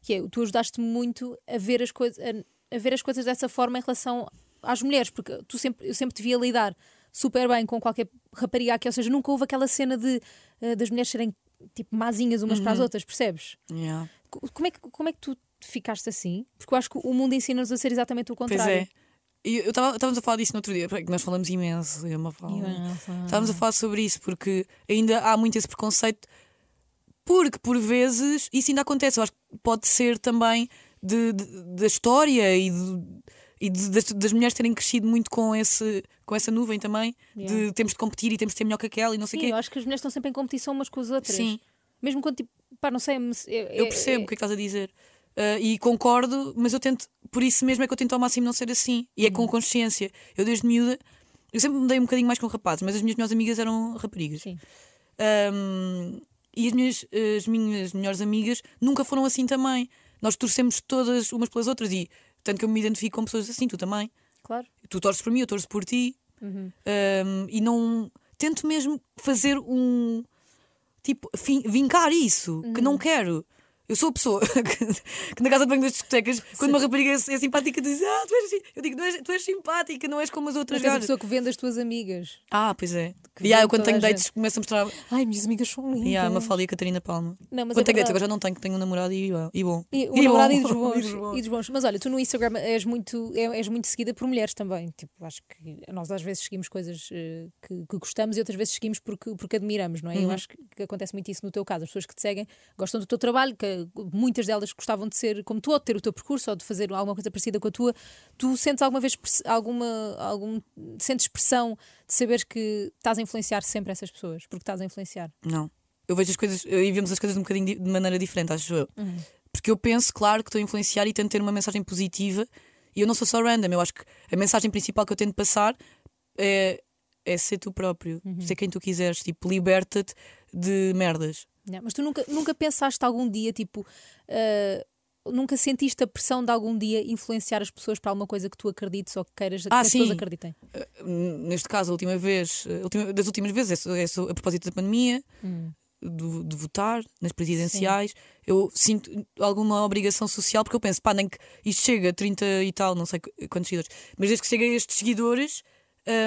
Speaker 1: que é tu ajudaste-me muito a ver, as coisas, a, a ver as coisas dessa forma em relação às mulheres, porque tu sempre, eu sempre te via lidar super bem com qualquer rapariga aqui, ou seja, nunca houve aquela cena de eh, das mulheres serem tipo mazinhas umas
Speaker 2: Uhum.
Speaker 1: para as outras, percebes?
Speaker 2: Yeah.
Speaker 1: Co- Como é, que, como é que tu ficaste assim? Porque eu acho que o mundo ensina-nos a ser exatamente o
Speaker 2: Pois
Speaker 1: contrário.
Speaker 2: é. E eu estava- estávamos a falar disso no outro dia, porque nós falamos imenso. eu e a Mafalda. Estávamos a falar sobre isso, porque ainda há muito esse preconceito, porque por vezes isso ainda acontece. Eu acho que pode ser também de, de- da história e, de- e de- das, das mulheres terem crescido muito com, esse, com essa nuvem também,
Speaker 1: Yeah.
Speaker 2: de temos de competir e temos de ser melhor que aquela e não sei o quê.
Speaker 1: eu acho que as mulheres estão sempre em competição umas com as outras.
Speaker 2: Sim.
Speaker 1: Mesmo quando tipo, pá, não sei, mas eu,
Speaker 2: Eu percebo o que é que estás a dizer. Uh, e concordo, mas eu tento, por isso mesmo é que eu tento ao máximo não ser assim. E é
Speaker 1: Uhum.
Speaker 2: com consciência. Eu desde miúda, eu sempre me dei um bocadinho mais com rapazes, mas as minhas melhores amigas eram raparigas.
Speaker 1: Sim.
Speaker 2: Um, e as minhas, as minhas melhores amigas nunca foram assim também. Nós torcemos todas umas pelas outras e tanto que eu me identifico com pessoas assim, tu também.
Speaker 1: Claro.
Speaker 2: Tu torces por mim, eu torço por ti.
Speaker 1: Uhum.
Speaker 2: Um, e não tento mesmo fazer um tipo vincar isso que
Speaker 1: Uhum.
Speaker 2: não quero. Eu sou a pessoa que, que na casa de banho das discotecas, quando uma rapariga é, é simpática, diz: Ah, tu és, assim." eu digo: não és, Tu és simpática, não és como as outras
Speaker 1: Mas és a
Speaker 2: gajas."
Speaker 1: pessoa que vende as tuas amigas.
Speaker 2: Ah, pois é.
Speaker 1: Que
Speaker 2: E
Speaker 1: vê
Speaker 2: eu quando tenho dates, começo a mostrar.
Speaker 1: Ai, minhas amigas são lindas.
Speaker 2: E há uma Mafalda e a Catarina Palma.
Speaker 1: Não, mas
Speaker 2: Quando
Speaker 1: é
Speaker 2: tenho dates, agora já não tenho, que tenho um namorado e, e bom.
Speaker 1: E o
Speaker 2: E
Speaker 1: namorado
Speaker 2: bom.
Speaker 1: e dos bons.
Speaker 2: E dos bons.
Speaker 1: Mas olha, tu no Instagram és muito, é- és muito seguida por mulheres também. Tipo, acho que nós às vezes seguimos coisas eh, que, que gostamos e outras vezes seguimos porque, porque admiramos, não é? Eu
Speaker 2: Uhum.
Speaker 1: acho que, que acontece muito isso no teu caso. As pessoas que te seguem gostam do teu trabalho, que muitas delas gostavam de ser como tu, ou de ter o teu percurso, ou de fazer alguma coisa parecida com a tua. Tu sentes alguma vez alguma, algum, sentes pressão de saberes que estás a influenciar sempre essas pessoas, porque estás a influenciar.
Speaker 2: Não. Eu vejo as coisas, e vemos as coisas um bocadinho di- de maneira diferente, acho eu. Porque eu penso, claro, que estou a influenciar e tento ter uma mensagem positiva. E eu não sou só random, eu acho que a mensagem principal que eu tento passar é, é ser tu próprio, ser quem tu quiseres. Tipo, liberta-te de merdas.
Speaker 1: Não, mas tu nunca, nunca pensaste algum dia, tipo, ah, nunca sentiste a pressão de algum dia influenciar as pessoas para alguma coisa que tu acredites ou que queiras que
Speaker 2: Ah,
Speaker 1: as pessoas
Speaker 2: sim.
Speaker 1: acreditem?
Speaker 2: Neste caso, a última vez, a última- das últimas vezes, é, é a propósito da pandemia,
Speaker 1: Hum.
Speaker 2: do- de, votar nas presidenciais, eu sinto alguma obrigação social, porque eu penso, pá, nem que isto chega a 30 e tal, não sei qu- quantos seguidores, mas desde que chega a estes seguidores,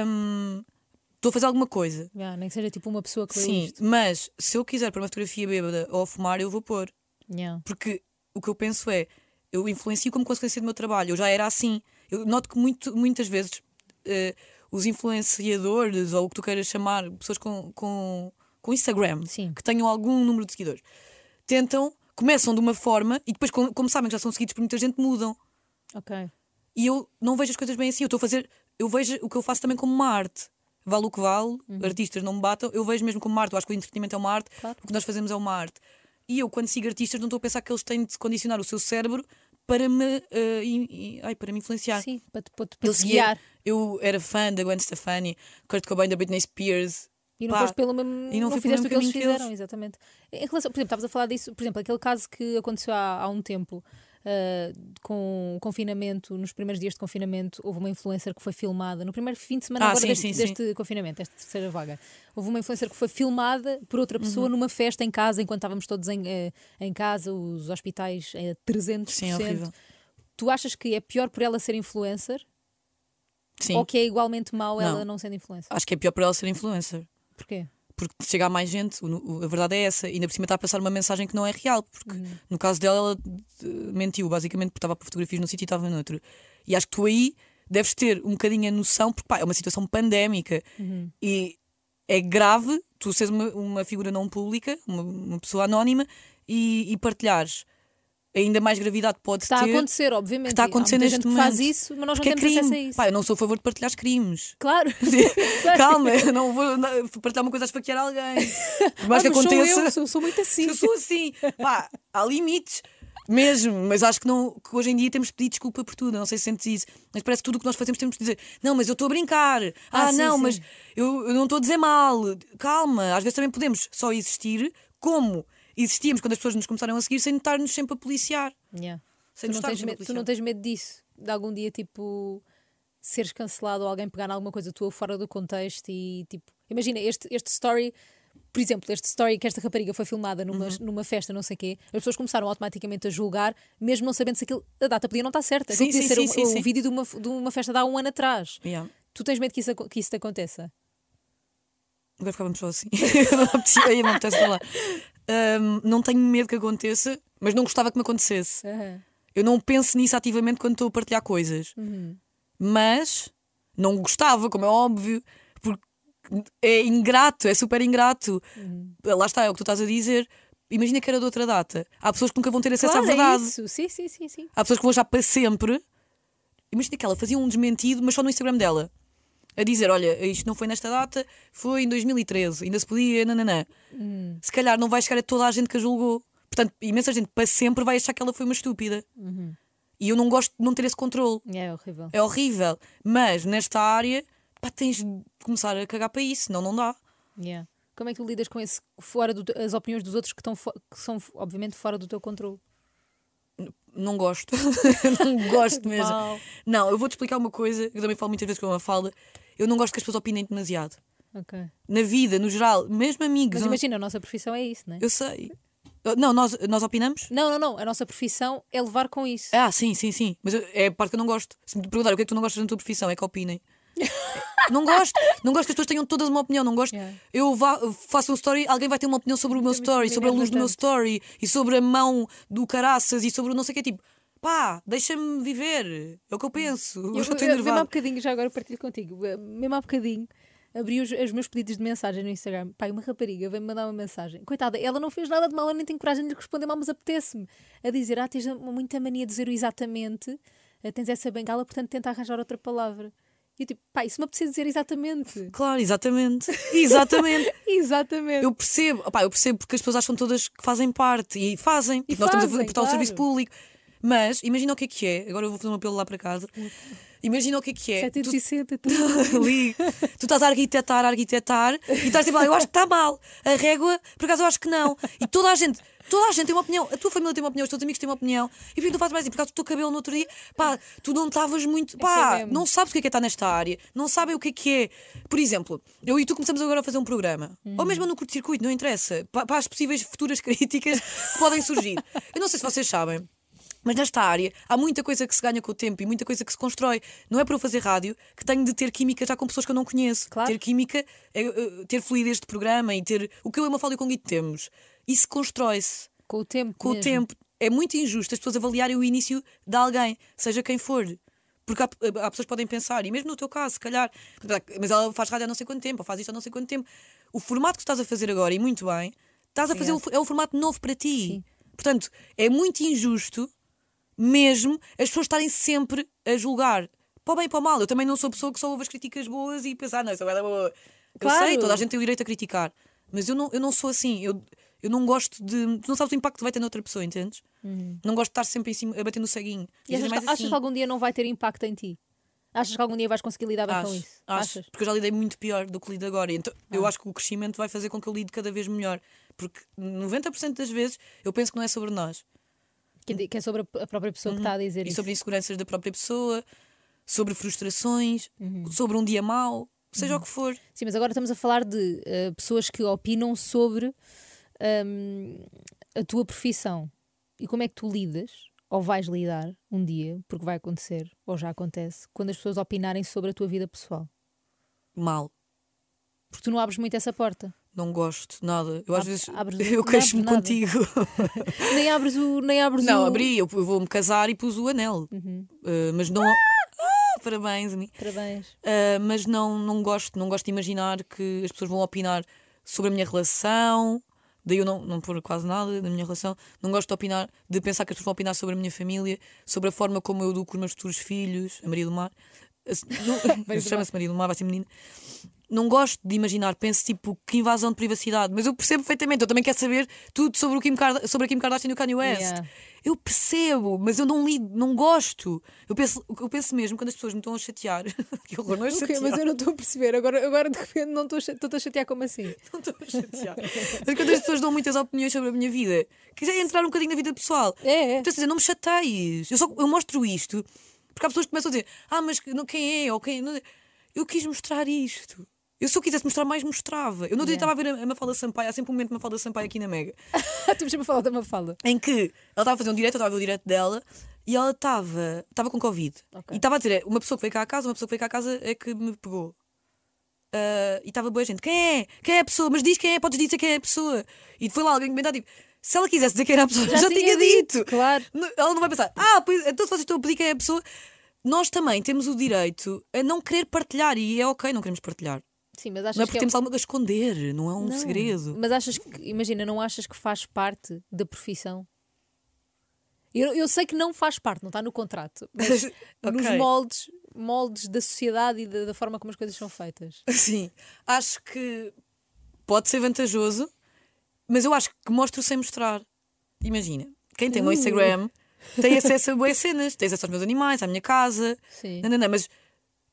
Speaker 2: hum, estou a fazer alguma coisa.
Speaker 1: Yeah, nem que seja tipo uma pessoa que
Speaker 2: Sim,
Speaker 1: isto.
Speaker 2: mas se eu quiser pôr uma fotografia bêbada ou a fumar, eu vou pôr.
Speaker 1: Yeah.
Speaker 2: Porque o que eu penso é, eu influencio como consequência do meu trabalho. Eu já era assim. Eu noto que muito, muitas vezes eh, os influenciadores, ou o que tu queiras chamar, pessoas com, com, com Instagram,
Speaker 1: Sim.
Speaker 2: que tenham algum número de seguidores, tentam, começam de uma forma e depois, como, como sabem que já são seguidos por muita gente, mudam.
Speaker 1: Ok.
Speaker 2: E eu não vejo as coisas bem assim. Eu estou a fazer, eu vejo o que eu faço também como uma arte. Vale o que vale, artistas não me batam, eu vejo mesmo como uma arte. Eu acho que o entretenimento é uma arte,
Speaker 1: Claro.
Speaker 2: o que nós fazemos é uma arte. E eu, quando sigo artistas, não estou a pensar que eles têm de condicionar o seu cérebro para me, eh, in- in- ai, para me influenciar.
Speaker 1: Sim, para te, para para te guiar.
Speaker 2: eu era fã da Gwen Stefani, Kurt Cobain, da Britney Spears.
Speaker 1: E não
Speaker 2: Pá,
Speaker 1: foste pelo mesmo.
Speaker 2: e não
Speaker 1: não fizeste o que eles
Speaker 2: que
Speaker 1: fizeram,
Speaker 2: eles.
Speaker 1: exatamente. Em relação, por exemplo, estavas a falar disso, por exemplo, aquele caso que aconteceu há, há um tempo. Ah, com o confinamento, nos primeiros dias de confinamento, houve uma influencer que foi filmada no primeiro fim de semana
Speaker 2: Ah,
Speaker 1: agora
Speaker 2: sim,
Speaker 1: deste,
Speaker 2: sim, sim.
Speaker 1: deste confinamento, desta terceira vaga. Houve uma influencer que foi filmada por outra
Speaker 2: Uhum.
Speaker 1: pessoa numa festa em casa, enquanto estávamos todos em, eh, em casa, os hospitais a 300%.
Speaker 2: Sim, é horrível.
Speaker 1: Tu achas que é pior por ela ser influencer
Speaker 2: Sim,
Speaker 1: ou que é igualmente mau ela
Speaker 2: Não.
Speaker 1: não sendo influencer?
Speaker 2: acho que é pior para ela ser influencer.
Speaker 1: Porquê?
Speaker 2: Porque chega a mais gente, o- o- a verdade é essa, e ainda por cima está a passar uma mensagem que não é real, porque
Speaker 1: Uhum.
Speaker 2: no caso dela ela eh, mentiu, basicamente, porque estava para fotografias num sítio e estava noutro. E acho que tu aí deves ter um bocadinho a noção, porque pá, é uma situação pandémica
Speaker 1: Uhum.
Speaker 2: e é grave tu seres uma, uma figura não pública, uma, uma pessoa anónima, e, e partilhares. Ainda mais gravidade pode
Speaker 1: Está a
Speaker 2: ter.
Speaker 1: acontecer, obviamente.
Speaker 2: que está a acontecer neste
Speaker 1: gente que faz
Speaker 2: momento.
Speaker 1: isso, mas nós
Speaker 2: porque
Speaker 1: não
Speaker 2: é
Speaker 1: temos acesso a
Speaker 2: crime.
Speaker 1: isso.
Speaker 2: Pá, eu não sou a favor de partilhar crimes.
Speaker 1: Claro.
Speaker 2: Calma, eu não vou partilhar uma coisa a esfaquear alguém. Por mais
Speaker 1: Ah,
Speaker 2: que aconteça.
Speaker 1: Sou eu, sou, sou muito assim.
Speaker 2: Eu sou assim. Pá, há limites. Mesmo, mas acho que, não, que hoje em dia temos de pedir desculpa por tudo. Eu Não sei se sentes isso, mas parece que tudo o que nós fazemos temos de dizer: Não, mas eu estou a brincar. Ah,
Speaker 1: Ah, sim,
Speaker 2: não,
Speaker 1: sim.
Speaker 2: mas eu, eu não estou a dizer mal. Calma, às vezes também podemos só existir como existíamos quando as pessoas nos começaram a seguir sem estar-nos sempre a policiar.
Speaker 1: Yeah.
Speaker 2: Sem
Speaker 1: Tu, não tens medo, tu não tens medo disso? De algum dia, tipo, seres cancelado ou alguém pegar alguma coisa tua fora do contexto e, tipo, imagina, este, este story. Por exemplo, este story que esta rapariga foi filmada numa,
Speaker 2: Uhum.
Speaker 1: numa festa, não sei o quê, as pessoas começaram automaticamente a julgar, mesmo não sabendo se aquilo, a data podia não estar certa.
Speaker 2: Sim,
Speaker 1: podia
Speaker 2: sim,
Speaker 1: ser
Speaker 2: sim,
Speaker 1: um,
Speaker 2: sim,
Speaker 1: um
Speaker 2: sim.
Speaker 1: vídeo de uma, de uma festa de há um ano atrás.
Speaker 2: Yeah.
Speaker 1: Tu tens medo que isso, que isso te aconteça?
Speaker 2: Agora ficávamos só assim. aí não apetece falar. Ahm, não tenho medo que aconteça, mas não gostava que me acontecesse. Eu não penso nisso ativamente quando estou a partilhar coisas. Mas não gostava, como é óbvio, porque é ingrato, é super ingrato. Lá está, é o que tu estás a dizer. Imagina que era de outra data. Há pessoas que nunca vão ter acesso
Speaker 1: Claro,
Speaker 2: à verdade.
Speaker 1: é isso. Sim, sim, sim, sim.
Speaker 2: Há pessoas que vão já para sempre. Imagina que ela fazia um desmentido, mas só no Instagram dela. A dizer: Olha, isto não foi nesta data, foi em 2013, ainda se podia, nananã. Se calhar não vai chegar a toda a gente que a julgou. Portanto, imensa gente para sempre vai achar que ela foi uma estúpida. E eu não gosto de não ter esse controle.
Speaker 1: É horrível.
Speaker 2: É horrível. Mas nesta área, pá, tens de começar a cagar para isso, senão não dá.
Speaker 1: Yeah. Como é que tu lidas com esse fora do, as opiniões dos outros que, estão que são obviamente fora do teu controle?
Speaker 2: Não gosto. não gosto mesmo. Não, eu vou-te explicar uma coisa, eu também falo muitas vezes com uma fala. Eu não gosto que as pessoas opinem demasiado.
Speaker 1: Ok.
Speaker 2: Na vida, no geral, mesmo amigos.
Speaker 1: Mas imagina, a nossa profissão é isso, não é?
Speaker 2: eu sei. Não, nós, nós opinamos?
Speaker 1: Não, não, não. A nossa profissão é levar com isso.
Speaker 2: Ah, sim, sim, sim. Mas eu- é a parte que eu não gosto. Se me perguntar o que é que tu não gostas da tua profissão, é que opinem. não gosto. Não gosto que as pessoas tenham todas uma opinião. Não gosto.
Speaker 1: Yeah.
Speaker 2: Eu vá- faço um story, alguém vai ter uma opinião sobre o meu story, sobre a luz do meu story e sobre a mão do caraças e sobre o não sei o que. Tipo, pá, deixa-me viver. É o que eu penso. Eu,
Speaker 1: Eu,
Speaker 2: estou
Speaker 1: eu, mesmo há
Speaker 2: enervado.
Speaker 1: bocadinho, já agora partilho contigo, eh, mesmo há bocadinho, abri os, os meus pedidos de mensagem no Instagram. Pai, uma rapariga veio-me mandar uma mensagem. Coitada, ela não fez nada de mal, eu nem tenho coragem de lhe responder mal, mas apetece-me. A dizer, ah, tens muita mania de dizer o exatamente, eh, tens essa bengala, portanto tenta arranjar outra palavra. E eu tipo, pai, isso me apetecer dizer exatamente.
Speaker 2: Claro, exatamente. Exatamente.
Speaker 1: exatamente.
Speaker 2: Eu percebo, opá, eu percebo porque as pessoas acham todas que fazem parte e fazem, porque nós estamos a
Speaker 1: fazem,
Speaker 2: prestar o serviço
Speaker 1: claro.
Speaker 2: público. Mas imagina o que é que é. Agora eu vou fazer um apelo lá para casa. Imagina o que é que é. Tu,
Speaker 1: 760, tu...
Speaker 2: Tu estás a arquitetar, a arquitetar e estás tipo, "Ah, eu acho que está mal. A régua, por acaso eu acho que não. E toda a gente. Toda a gente tem uma opinião, a tua família tem uma opinião, os teus amigos têm uma opinião, e porquê tu fazes mais assim? Por causa do teu cabelo no outro dia, pá, tu não estavas muito, pá,
Speaker 1: mesmo.
Speaker 2: não sabes o que é que é estar nesta área, não sabem o que é que é. Por exemplo, eu e tu começamos agora a fazer um programa, ou mesmo no curto-circuito, não interessa, pa- para as possíveis futuras críticas que podem surgir. Eu não sei se vocês sabem, mas nesta área há muita coisa que se ganha com o tempo e muita coisa que se constrói. Não é para eu fazer rádio que tenho de ter química já com pessoas que eu não conheço.
Speaker 1: Claro.
Speaker 2: Ter química é uh, ter fluidez de programa e ter o que eu e o e o Conguito temos. Isso constrói-se
Speaker 1: Com o tempo.
Speaker 2: com o
Speaker 1: mesmo.
Speaker 2: tempo. É muito injusto as pessoas avaliarem o início de alguém, seja quem for. Porque há, há pessoas que podem pensar, e mesmo no teu caso, se calhar, mas ela faz rádio há não sei quanto tempo, ou faz isto há não sei quanto tempo. O formato que estás a fazer agora, e muito bem, estás a fazer o, é o formato novo para ti.
Speaker 1: Sim.
Speaker 2: Portanto, é muito injusto mesmo as pessoas estarem sempre a julgar. Para o bem e para o mal. Eu também não sou pessoa que só ouve as críticas boas e pensar, não, isso é boa. Eu
Speaker 1: Claro.
Speaker 2: sei, toda a gente tem o direito a criticar. Mas eu não, eu não sou assim. Eu, eu não gosto de. Tu não sabes o impacto que vai ter noutra pessoa, entendes? Não gosto de estar sempre em cima, a bater no ceguinho.
Speaker 1: E achas, que- achas
Speaker 2: assim.
Speaker 1: que algum dia não vai ter impacto em ti? Achas que algum dia vais conseguir lidar bem com
Speaker 2: Acho,
Speaker 1: isso?
Speaker 2: acho,
Speaker 1: Achas?
Speaker 2: porque eu já lidei muito pior do que lido agora. Então,
Speaker 1: Ah.
Speaker 2: Eu acho que o crescimento vai fazer com que eu lide cada vez melhor. Porque 90% das vezes eu penso que não é sobre nós.
Speaker 1: Que, que é sobre a própria pessoa que está a dizer
Speaker 2: Uhum. E
Speaker 1: isso.
Speaker 2: sobre inseguranças da própria pessoa, sobre frustrações,
Speaker 1: Uhum.
Speaker 2: sobre um dia mau, seja o que for.
Speaker 1: Sim, mas agora estamos a falar de eh, pessoas que opinam sobre hum, a tua profissão. E como é que tu lidas, ou vais lidar um dia, porque vai acontecer, ou já acontece, quando as pessoas opinarem sobre a tua vida pessoal?
Speaker 2: Mal.
Speaker 1: Porque tu não abres muito essa porta.
Speaker 2: Não gosto, nada. Eu às vezes
Speaker 1: abres-
Speaker 2: eu queixo-me contigo.
Speaker 1: nem abres o. Nem abres
Speaker 2: Não,
Speaker 1: o...
Speaker 2: abri, eu, eu vou-me casar e pus o anel.
Speaker 1: Uhum.
Speaker 2: Uh, mas não. Ah, parabéns a mim.
Speaker 1: Parabéns.
Speaker 2: Uh, mas não, não gosto, não gosto de imaginar que as pessoas vão opinar sobre a minha relação. Daí eu não, não pôr quase nada da minha relação. Não gosto de opinar, de pensar que as pessoas vão opinar sobre a minha família, sobre a forma como eu educo os meus futuros filhos, a Maria do Mar. Assim, Chama-se Maria do Mar, vai ser menina. Não gosto de imaginar, penso tipo que invasão de privacidade, mas eu percebo perfeitamente. Eu também quero saber tudo sobre, o Kim Karda- sobre a Kim Kardashian e o Kanye West.
Speaker 1: Yeah.
Speaker 2: Eu percebo, mas eu não lido, não gosto. Eu penso, eu penso mesmo quando as pessoas me estão a chatear. que horror, não é chatear.
Speaker 1: mas eu não estou a perceber. Agora, agora de repente não estou a a chatear como assim?
Speaker 2: Não estou a chatear. Mas quando as pessoas dão muitas opiniões sobre a minha vida, quiser entrar um bocadinho na vida pessoal,
Speaker 1: É, é.
Speaker 2: então, a dizer, não me chateies. Eu, só, eu mostro isto porque há pessoas que começam a dizer, ah, mas não, quem é? Ou quem é?" Eu quis mostrar isto. Eu se eu quisesse mostrar mais, mostrava. Eu não
Speaker 1: Yeah.
Speaker 2: estava a ver a, a Mafalda Sampaio, há sempre um momento de Mafalda Sampaio aqui na Mega,
Speaker 1: Temos sempre a falar da Mafalda.
Speaker 2: em que ela estava a fazer um direto, eu estava a ver o direto dela, e ela estava estava com Covid.
Speaker 1: Ok.
Speaker 2: E estava a dizer, uma pessoa que veio cá à casa, uma pessoa que veio cá à casa é que me pegou. Ah, e estava boa gente, quem é? Quem é a pessoa? Mas diz quem é, podes dizer quem é a pessoa. E foi lá alguém comentar, tipo, se ela quisesse dizer quem era a pessoa, já, tinha, dito.
Speaker 1: Claro.
Speaker 2: Não- Ela não vai pensar, ah, pois, então se vocês estão a pedir quem é a pessoa, nós também temos o direito a não querer partilhar, e é ok não queremos partilhar.
Speaker 1: Sim, mas achas
Speaker 2: Não é
Speaker 1: que
Speaker 2: porque temos algo a esconder, não é um
Speaker 1: Não.
Speaker 2: segredo.
Speaker 1: Mas achas que, imagina, não achas que faz parte da profissão? Eu, eu sei que não faz parte, não está no contrato, mas nos
Speaker 2: Ok.
Speaker 1: moldes, moldes da sociedade e da, da forma como as coisas são feitas.
Speaker 2: Sim, acho que pode ser vantajoso, mas eu acho que mostro sem mostrar. Imagina, quem tem o
Speaker 1: Uh.
Speaker 2: Instagram tem acesso a boas cenas, tem acesso aos meus animais, à minha casa,
Speaker 1: Sim.
Speaker 2: não, não, não, mas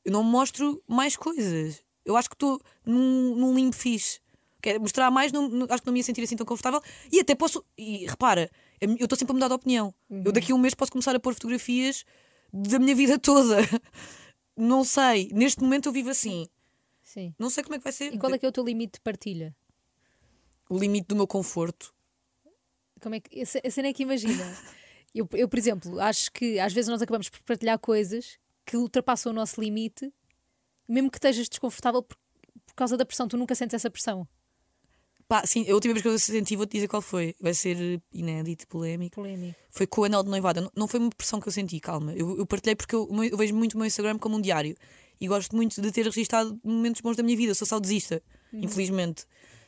Speaker 2: eu não mostro mais coisas. Eu acho que estou num, num limbo fixe. Quero mostrar mais, não, não- acho que não me ia sentir assim tão confortável. E até posso. E repara, eu estou sempre a mudar de opinião. Eu daqui a um mês posso começar a pôr fotografias da minha vida toda. Não sei. Neste momento eu vivo assim.
Speaker 1: Sim.
Speaker 2: Não sei como é que vai ser.
Speaker 1: E qual é que é o teu limite de partilha?
Speaker 2: O limite do meu conforto.
Speaker 1: Como é que. A cena é que imagina. Eu, eu, por exemplo, acho que às vezes nós acabamos por partilhar coisas que ultrapassam o nosso limite, mesmo que estejas desconfortável por, por causa da pressão. Tu nunca sentes essa pressão.
Speaker 2: Pá, sim, a última vez que eu senti, vou-te dizer qual foi. Vai ser inédito, polémico.
Speaker 1: Polémico.
Speaker 2: Foi com o anel de noivado. Não, não foi uma pressão que eu senti, calma. Eu, eu partilhei porque eu, eu vejo muito o meu Instagram como um diário. E gosto muito de ter registado momentos bons da minha vida. Eu sou saudosista, infelizmente.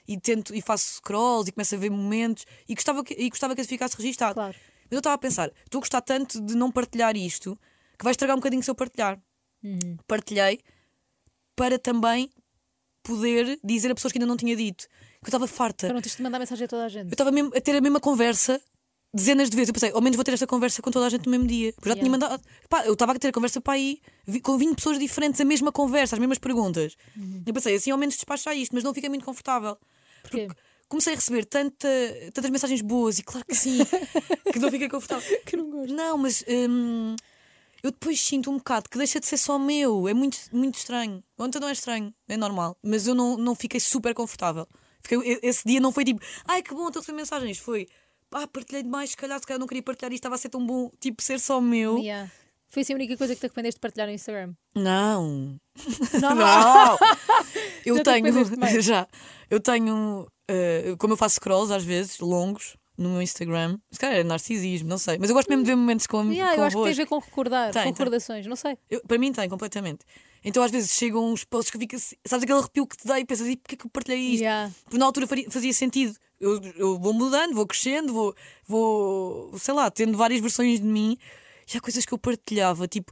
Speaker 2: E tento e faço scrolls e começo a ver momentos. E gostava que, e gostava que esse ficasse registado.
Speaker 1: Claro.
Speaker 2: Mas eu estava a pensar, estou a gostar tanto de não partilhar isto que vai estragar um bocadinho se eu partilhar. Partilhei para também poder dizer a pessoas que ainda não tinha dito. Que eu estava farta.
Speaker 1: Para não teres de mandar mensagem a toda a gente.
Speaker 2: Eu estava a ter a mesma conversa dezenas de vezes. Eu pensei, ao menos vou ter esta conversa com toda a gente no mesmo dia. Porque já tinha
Speaker 1: Yeah.
Speaker 2: mandado. Pá, eu estava a ter a conversa para aí com 20 pessoas diferentes, a mesma conversa, as mesmas perguntas. Eu pensei, assim ao menos despachar isto, mas não fiquei muito confortável.
Speaker 1: Porquê?
Speaker 2: Comecei a receber tanta, tantas mensagens boas e claro que sim, que não fiquei confortável.
Speaker 1: Que não gosto.
Speaker 2: Não, mas hum, eu depois sinto um bocado que deixa de ser só meu. É muito, muito estranho. Ontem não é estranho, é normal. Mas eu não, não fiquei super confortável. Fiquei, esse dia não foi tipo, ai que bom, estou a mensagens. Foi, pá, partilhei demais, se calhar, se calhar não queria partilhar isto, estava a ser tão bom, tipo, ser só meu.
Speaker 1: Yeah. Foi assim a única coisa que te arrependeste de partilhar no Instagram.
Speaker 2: Não.
Speaker 1: Não,
Speaker 2: Não! Eu
Speaker 1: Já te
Speaker 2: tenho, já, eu tenho, eh, como eu faço scrolls às vezes, longos, no meu Instagram, se calhar é narcisismo, não sei, mas eu gosto mesmo de ver momentos com,
Speaker 1: Yeah, eu acho que tem a ver com recordar,
Speaker 2: Tem,
Speaker 1: com
Speaker 2: tem.
Speaker 1: recordações, não sei.
Speaker 2: Eu- para mim tem, completamente. Então às vezes chegam uns posts que fica assim, sabes aquele arrepio que te dá e pensas, e porquê que eu partilhei isto?
Speaker 1: Yeah.
Speaker 2: Porque na altura faria- fazia sentido. Eu, eu vou mudando, vou crescendo, vou, vou, sei lá, tendo várias versões de mim. E há coisas que eu partilhava, tipo,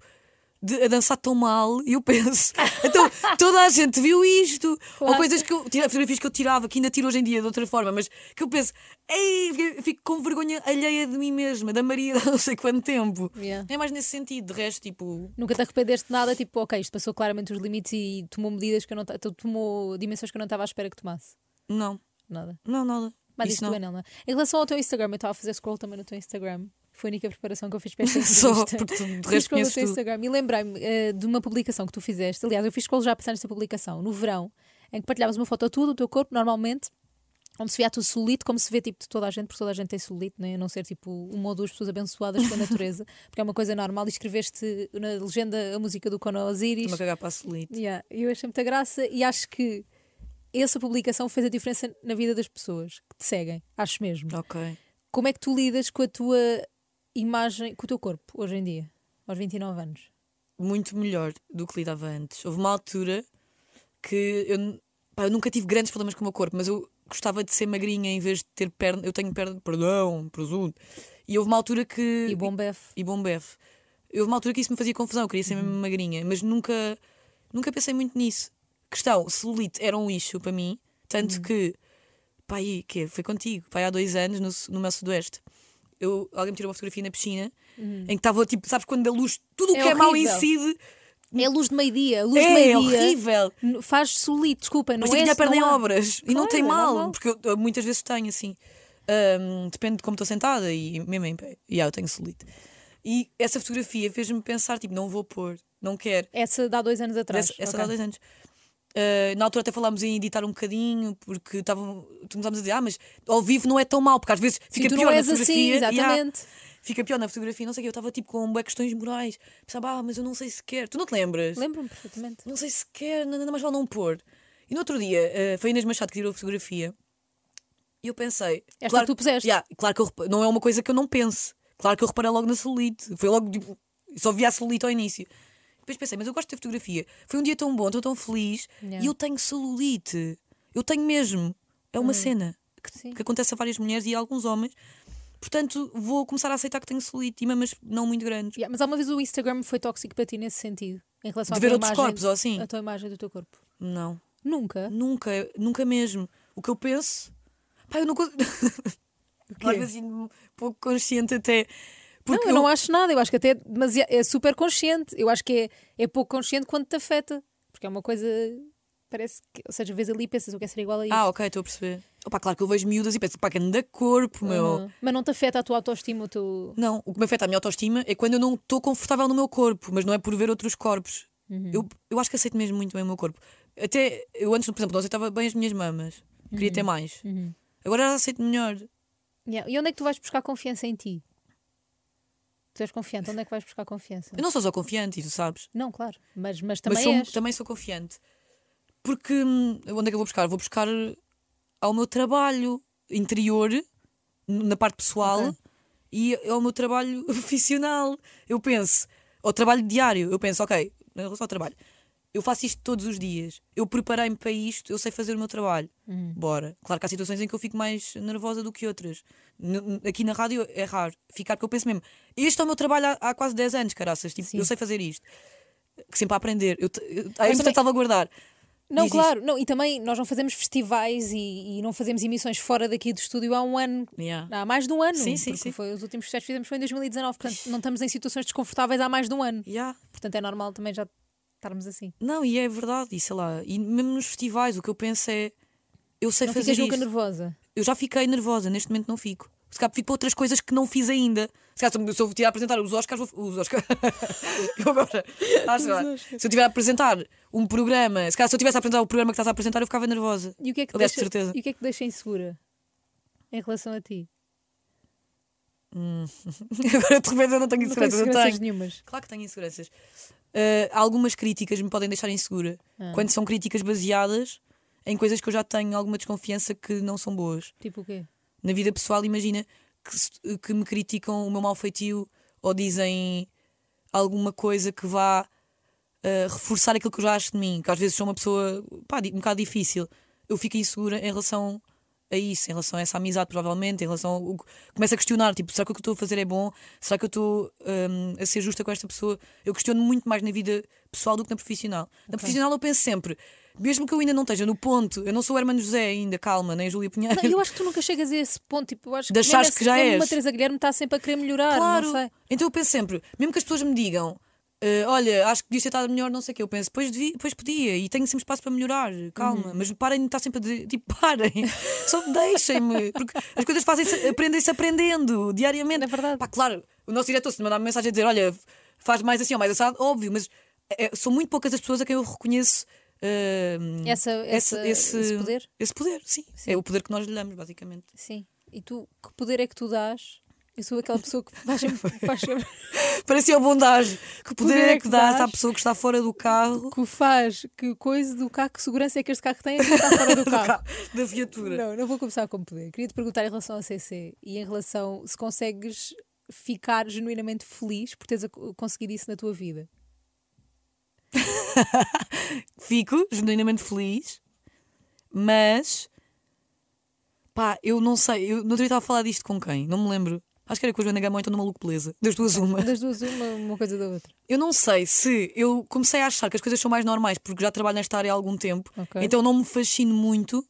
Speaker 2: de, a dançar tão mal, e eu penso, então toda a gente viu isto.
Speaker 1: Claro.
Speaker 2: Ou coisas que eu, fotografias que eu tirava, que ainda tiro hoje em dia de outra forma, mas que eu penso, ei, fico- com vergonha alheia de mim mesma, da Maria não sei quanto tempo.
Speaker 1: Yeah.
Speaker 2: É mais nesse sentido, de resto, tipo,
Speaker 1: Nunca te arrependeste de nada, tipo, ok, isto passou claramente os limites e tomou medidas que eu não tomou dimensões que eu não estava à espera que tomasse.
Speaker 2: não,
Speaker 1: Nada.
Speaker 2: não, nada.
Speaker 1: Mas
Speaker 2: Isso
Speaker 1: isto
Speaker 2: não.
Speaker 1: não é não. Em relação ao teu Instagram, eu estava a fazer scroll também no teu Instagram. Foi a única preparação que eu fiz para esta
Speaker 2: Só,
Speaker 1: entrevista.
Speaker 2: porque tu de resto conheces
Speaker 1: teu
Speaker 2: tudo.
Speaker 1: Instagram e lembrei-me eh, de uma publicação que tu fizeste. Aliás, eu fiz scroll já a pensar nesta publicação, no verão, em que partilhavas uma foto tua do teu corpo, normalmente, onde se vê a tua celulite, como se vê tipo de toda a gente, porque toda a gente tem celulite, né? a não ser tipo uma ou duas pessoas abençoadas pela natureza, porque é uma coisa normal. E escreveste na legenda a música do Cono Osiris.
Speaker 2: Estou-me a cagar para a solite.
Speaker 1: Yeah, eu achei muita graça e acho que essa publicação fez a diferença na vida das pessoas que te seguem, acho mesmo.
Speaker 2: Ok.
Speaker 1: Como é que tu lidas com a tua imagem, com o teu corpo, hoje em dia, aos 29 anos?
Speaker 2: Muito melhor do que lidava antes. Houve uma altura que eu, pá, eu nunca tive grandes problemas com o meu corpo, mas eu gostava de ser magrinha em vez de ter perna. Eu tenho perna, perdão, presunto. E houve uma altura que.
Speaker 1: E bom bef.
Speaker 2: E bom bef. Houve uma altura que isso me fazia confusão, eu queria ser mesmo magrinha, mas nunca, nunca pensei muito nisso. Questão, celulite era um lixo para mim, tanto que, pá, aí, que foi contigo, pá, há dois anos, no, no meu sudoeste, eu, alguém me tirou uma fotografia na piscina em que estava tipo, sabes quando a luz, tudo o
Speaker 1: É
Speaker 2: que é mau
Speaker 1: horrível.
Speaker 2: incide,
Speaker 1: É a luz de meio-dia. Luz de
Speaker 2: é
Speaker 1: meio-dia
Speaker 2: horrível.
Speaker 1: n- faz solito, desculpa, não
Speaker 2: Mas
Speaker 1: é?
Speaker 2: tipo, tinha a perna em
Speaker 1: não há-
Speaker 2: obras e não
Speaker 1: Claro,
Speaker 2: tem
Speaker 1: é
Speaker 2: mal,
Speaker 1: normal.
Speaker 2: porque eu, muitas vezes tenho assim. Ahm, depende de como estou sentada e mesmo em pé. E ah, eu tenho celulite. E essa fotografia fez-me pensar, tipo, não vou pôr, não quero.
Speaker 1: Essa dá dois anos atrás.
Speaker 2: Essa, essa
Speaker 1: ok.
Speaker 2: dá dois anos. Uh, na altura até falámos em editar um bocadinho, porque estavam, começámos a dizer, ah, mas ao vivo não é tão mal, porque às vezes
Speaker 1: Sim,
Speaker 2: fica
Speaker 1: tu
Speaker 2: pior
Speaker 1: não
Speaker 2: na
Speaker 1: assim,
Speaker 2: fotografia. Yeah,
Speaker 1: exatamente.
Speaker 2: fica pior na fotografia, não sei o que. Eu estava tipo com bué questões morais. Pensava, ah, mas eu não sei se quer. Tu não te lembras?
Speaker 1: Lembro-me perfeitamente.
Speaker 2: Não sei se quer, nada mais vale não pôr. E no outro dia, uh, foi a Inês Machado que tirou a fotografia e eu pensei.
Speaker 1: Esta
Speaker 2: claro,
Speaker 1: que tu puseste.
Speaker 2: Yeah, claro que eu não é uma coisa que eu não pense. Claro que eu reparei logo na celulite. Foi logo, tipo, só vi a celulite ao início. Depois pensei, mas eu gosto da fotografia. Foi um dia tão bom, estou tão feliz
Speaker 1: Yeah.
Speaker 2: e eu tenho celulite. Eu tenho mesmo. É uma cena que, que acontece a várias mulheres e a alguns homens. Portanto, vou começar a aceitar que tenho celulite, mas não muito grandes.
Speaker 1: Yeah, mas alguma vez o Instagram foi tóxico para ti nesse sentido? Em relação
Speaker 2: De ver outros
Speaker 1: imagem,
Speaker 2: corpos ou assim?
Speaker 1: A tua imagem do teu corpo?
Speaker 2: Não.
Speaker 1: Nunca?
Speaker 2: Nunca, nunca mesmo. O que eu penso. Pá, eu não. Às vezes pouco consciente até. Porque
Speaker 1: não, eu não acho nada. Eu acho que até é, demasi- é super consciente. Eu acho que é, é pouco consciente quando te afeta. Porque é uma coisa. Parece que. Ou seja, vês ali e pensas, eu quero ser igual a isso.
Speaker 2: Ah, ok, estou a perceber. Opa, claro que eu vejo miúdas e penso, pá, que anda corpo, meu.
Speaker 1: Uhum. Mas não te afeta a tua autoestima, o teu.
Speaker 2: Não, o que me afeta a minha autoestima é quando eu não estou confortável no meu corpo, mas não é por ver outros corpos. Eu, eu acho que aceito mesmo muito bem o meu corpo. Até eu antes, por exemplo, não aceitava bem as minhas mamas. Queria ter mais. Agora já aceito melhor.
Speaker 1: Yeah. E onde é que tu vais buscar confiança em ti? Tu és confiante, onde é que vais buscar confiança?
Speaker 2: Eu não sou só confiante, e tu sabes.
Speaker 1: Não, claro, mas, mas também
Speaker 2: mas sou-
Speaker 1: és.
Speaker 2: também sou confiante. Porque hum, onde é que eu vou buscar? Vou buscar ao meu trabalho interior, na parte pessoal,
Speaker 1: Ok.
Speaker 2: e ao meu trabalho profissional. Eu penso, ao trabalho diário, eu penso, ok, em relação ao trabalho, eu faço isto todos os dias, eu preparei-me para isto, eu sei fazer o meu trabalho.
Speaker 1: Uhum.
Speaker 2: Bora. Claro que há situações em que eu fico mais nervosa do que outras. N- aqui na rádio é raro ficar, porque eu penso mesmo, este é o meu trabalho há, há quase 10 anos, caraças, tipo,
Speaker 1: Sim.
Speaker 2: eu sei fazer isto. Que sempre a aprender. Eu, eu, é importante
Speaker 1: também-
Speaker 2: salvaguardar.
Speaker 1: Não,
Speaker 2: Diz
Speaker 1: claro, não, e também nós não fazemos festivais e, e não fazemos emissões fora daqui do estúdio há um ano.
Speaker 2: Yeah.
Speaker 1: Há mais de um ano.
Speaker 2: Sim, sim, sim.
Speaker 1: Foi, os últimos festivais que fizemos foi em 2019, portanto não estamos em situações desconfortáveis há mais de um ano.
Speaker 2: Yeah.
Speaker 1: Portanto é normal também já estarmos assim.
Speaker 2: Não, e é verdade, e sei lá, e mesmo nos festivais, o que eu penso é eu sei
Speaker 1: não
Speaker 2: fazer
Speaker 1: ficas nunca nervosa.
Speaker 2: Eu já fiquei nervosa, neste momento não fico. Se calhar fico para outras coisas que não fiz ainda. Se calhar se eu- se eu tiver a apresentar os Oscars, vou, os Oscars. eu agora. acho. Se eu tiver a apresentar um programa, se calhar se eu tivesse a apresentar o programa que estás a apresentar, eu ficava nervosa.
Speaker 1: E o que é que,
Speaker 2: Aliás,
Speaker 1: deixa,
Speaker 2: certeza.
Speaker 1: e o que, é que deixa insegura em relação a ti?
Speaker 2: agora de repente eu não tenho
Speaker 1: Não
Speaker 2: inseguranças.
Speaker 1: seguranças
Speaker 2: tenho.
Speaker 1: nenhumas.
Speaker 2: Claro que tenho inseguranças. Uh, algumas críticas me podem deixar insegura.
Speaker 1: Ah.
Speaker 2: Quando são críticas baseadas em coisas que eu já tenho alguma desconfiança que não são boas.
Speaker 1: Tipo o quê?
Speaker 2: Na vida pessoal, imagina que, que me criticam o meu mau feitio ou dizem alguma coisa que vá uh, reforçar aquilo que eu já acho de mim. Que às vezes sou uma pessoa pá, um bocado difícil. Eu fico insegura em relação a isso, em relação a essa amizade, provavelmente, em relação ao. Começo a questionar, tipo, será que o que eu estou a fazer é bom? Será que eu estou hum, a ser justa com esta pessoa? Eu questiono muito mais na vida pessoal do que na profissional. Na profissional eu penso sempre, mesmo que eu ainda não esteja no ponto, eu não sou o Hermano José ainda, calma, nem a Júlia Pinheiro.
Speaker 1: Não, eu acho que tu nunca chegas a esse ponto. Tipo, eu acho que mesmo
Speaker 2: que já és.
Speaker 1: Uma Teresa Guilherme está sempre a querer melhorar.
Speaker 2: Claro. Então eu penso sempre, mesmo que as pessoas me digam, "Eh, olha, acho que podias ter estado melhor, não sei o que, eu penso, pois, devia, podia, e tenho sempre espaço para melhorar, calma,
Speaker 1: Uhum.
Speaker 2: mas parem de estar sempre a dizer, tipo, parem, só deixem-me, porque as coisas fazem-se, aprendem-se aprendendo diariamente.
Speaker 1: É verdade.
Speaker 2: Pá, claro, o nosso diretor, se me mandar uma mensagem a dizer, olha, faz mais assim ou mais assado, óbvio, mas é- são muito poucas as pessoas a quem eu reconheço. eh,
Speaker 1: Essa, essa, esse poder?
Speaker 2: Esse poder, sim. É o poder que nós lhe damos, basicamente.
Speaker 1: Sim. E tu, que poder é que tu dás? Eu sou aquela pessoa que faz sempre, faz sempre-
Speaker 2: Parecia a bondagem. Que poder
Speaker 1: Poder
Speaker 2: é que dás à pessoa que está fora do carro,
Speaker 1: que faz, que coisa do carro, que segurança é que este carro tem a está fora do carro.
Speaker 2: da viatura.
Speaker 1: Não, não vou começar com poder. Queria te perguntar em relação ao CC e em relação se consegues ficar genuinamente feliz por teres conseguido isso na tua vida.
Speaker 2: Fico genuinamente feliz, mas pá, eu não sei. Eu não outro dia estava a falar disto com quem? Não me lembro. Acho que era com a Joana Gama ou então Maluco Beleza. Das duas, uma.
Speaker 1: Das duas, uma, uma coisa da outra.
Speaker 2: Eu não sei se eu comecei a achar que as coisas são mais normais porque já trabalho nesta área há algum tempo,
Speaker 1: Ok.
Speaker 2: então não me fascino muito.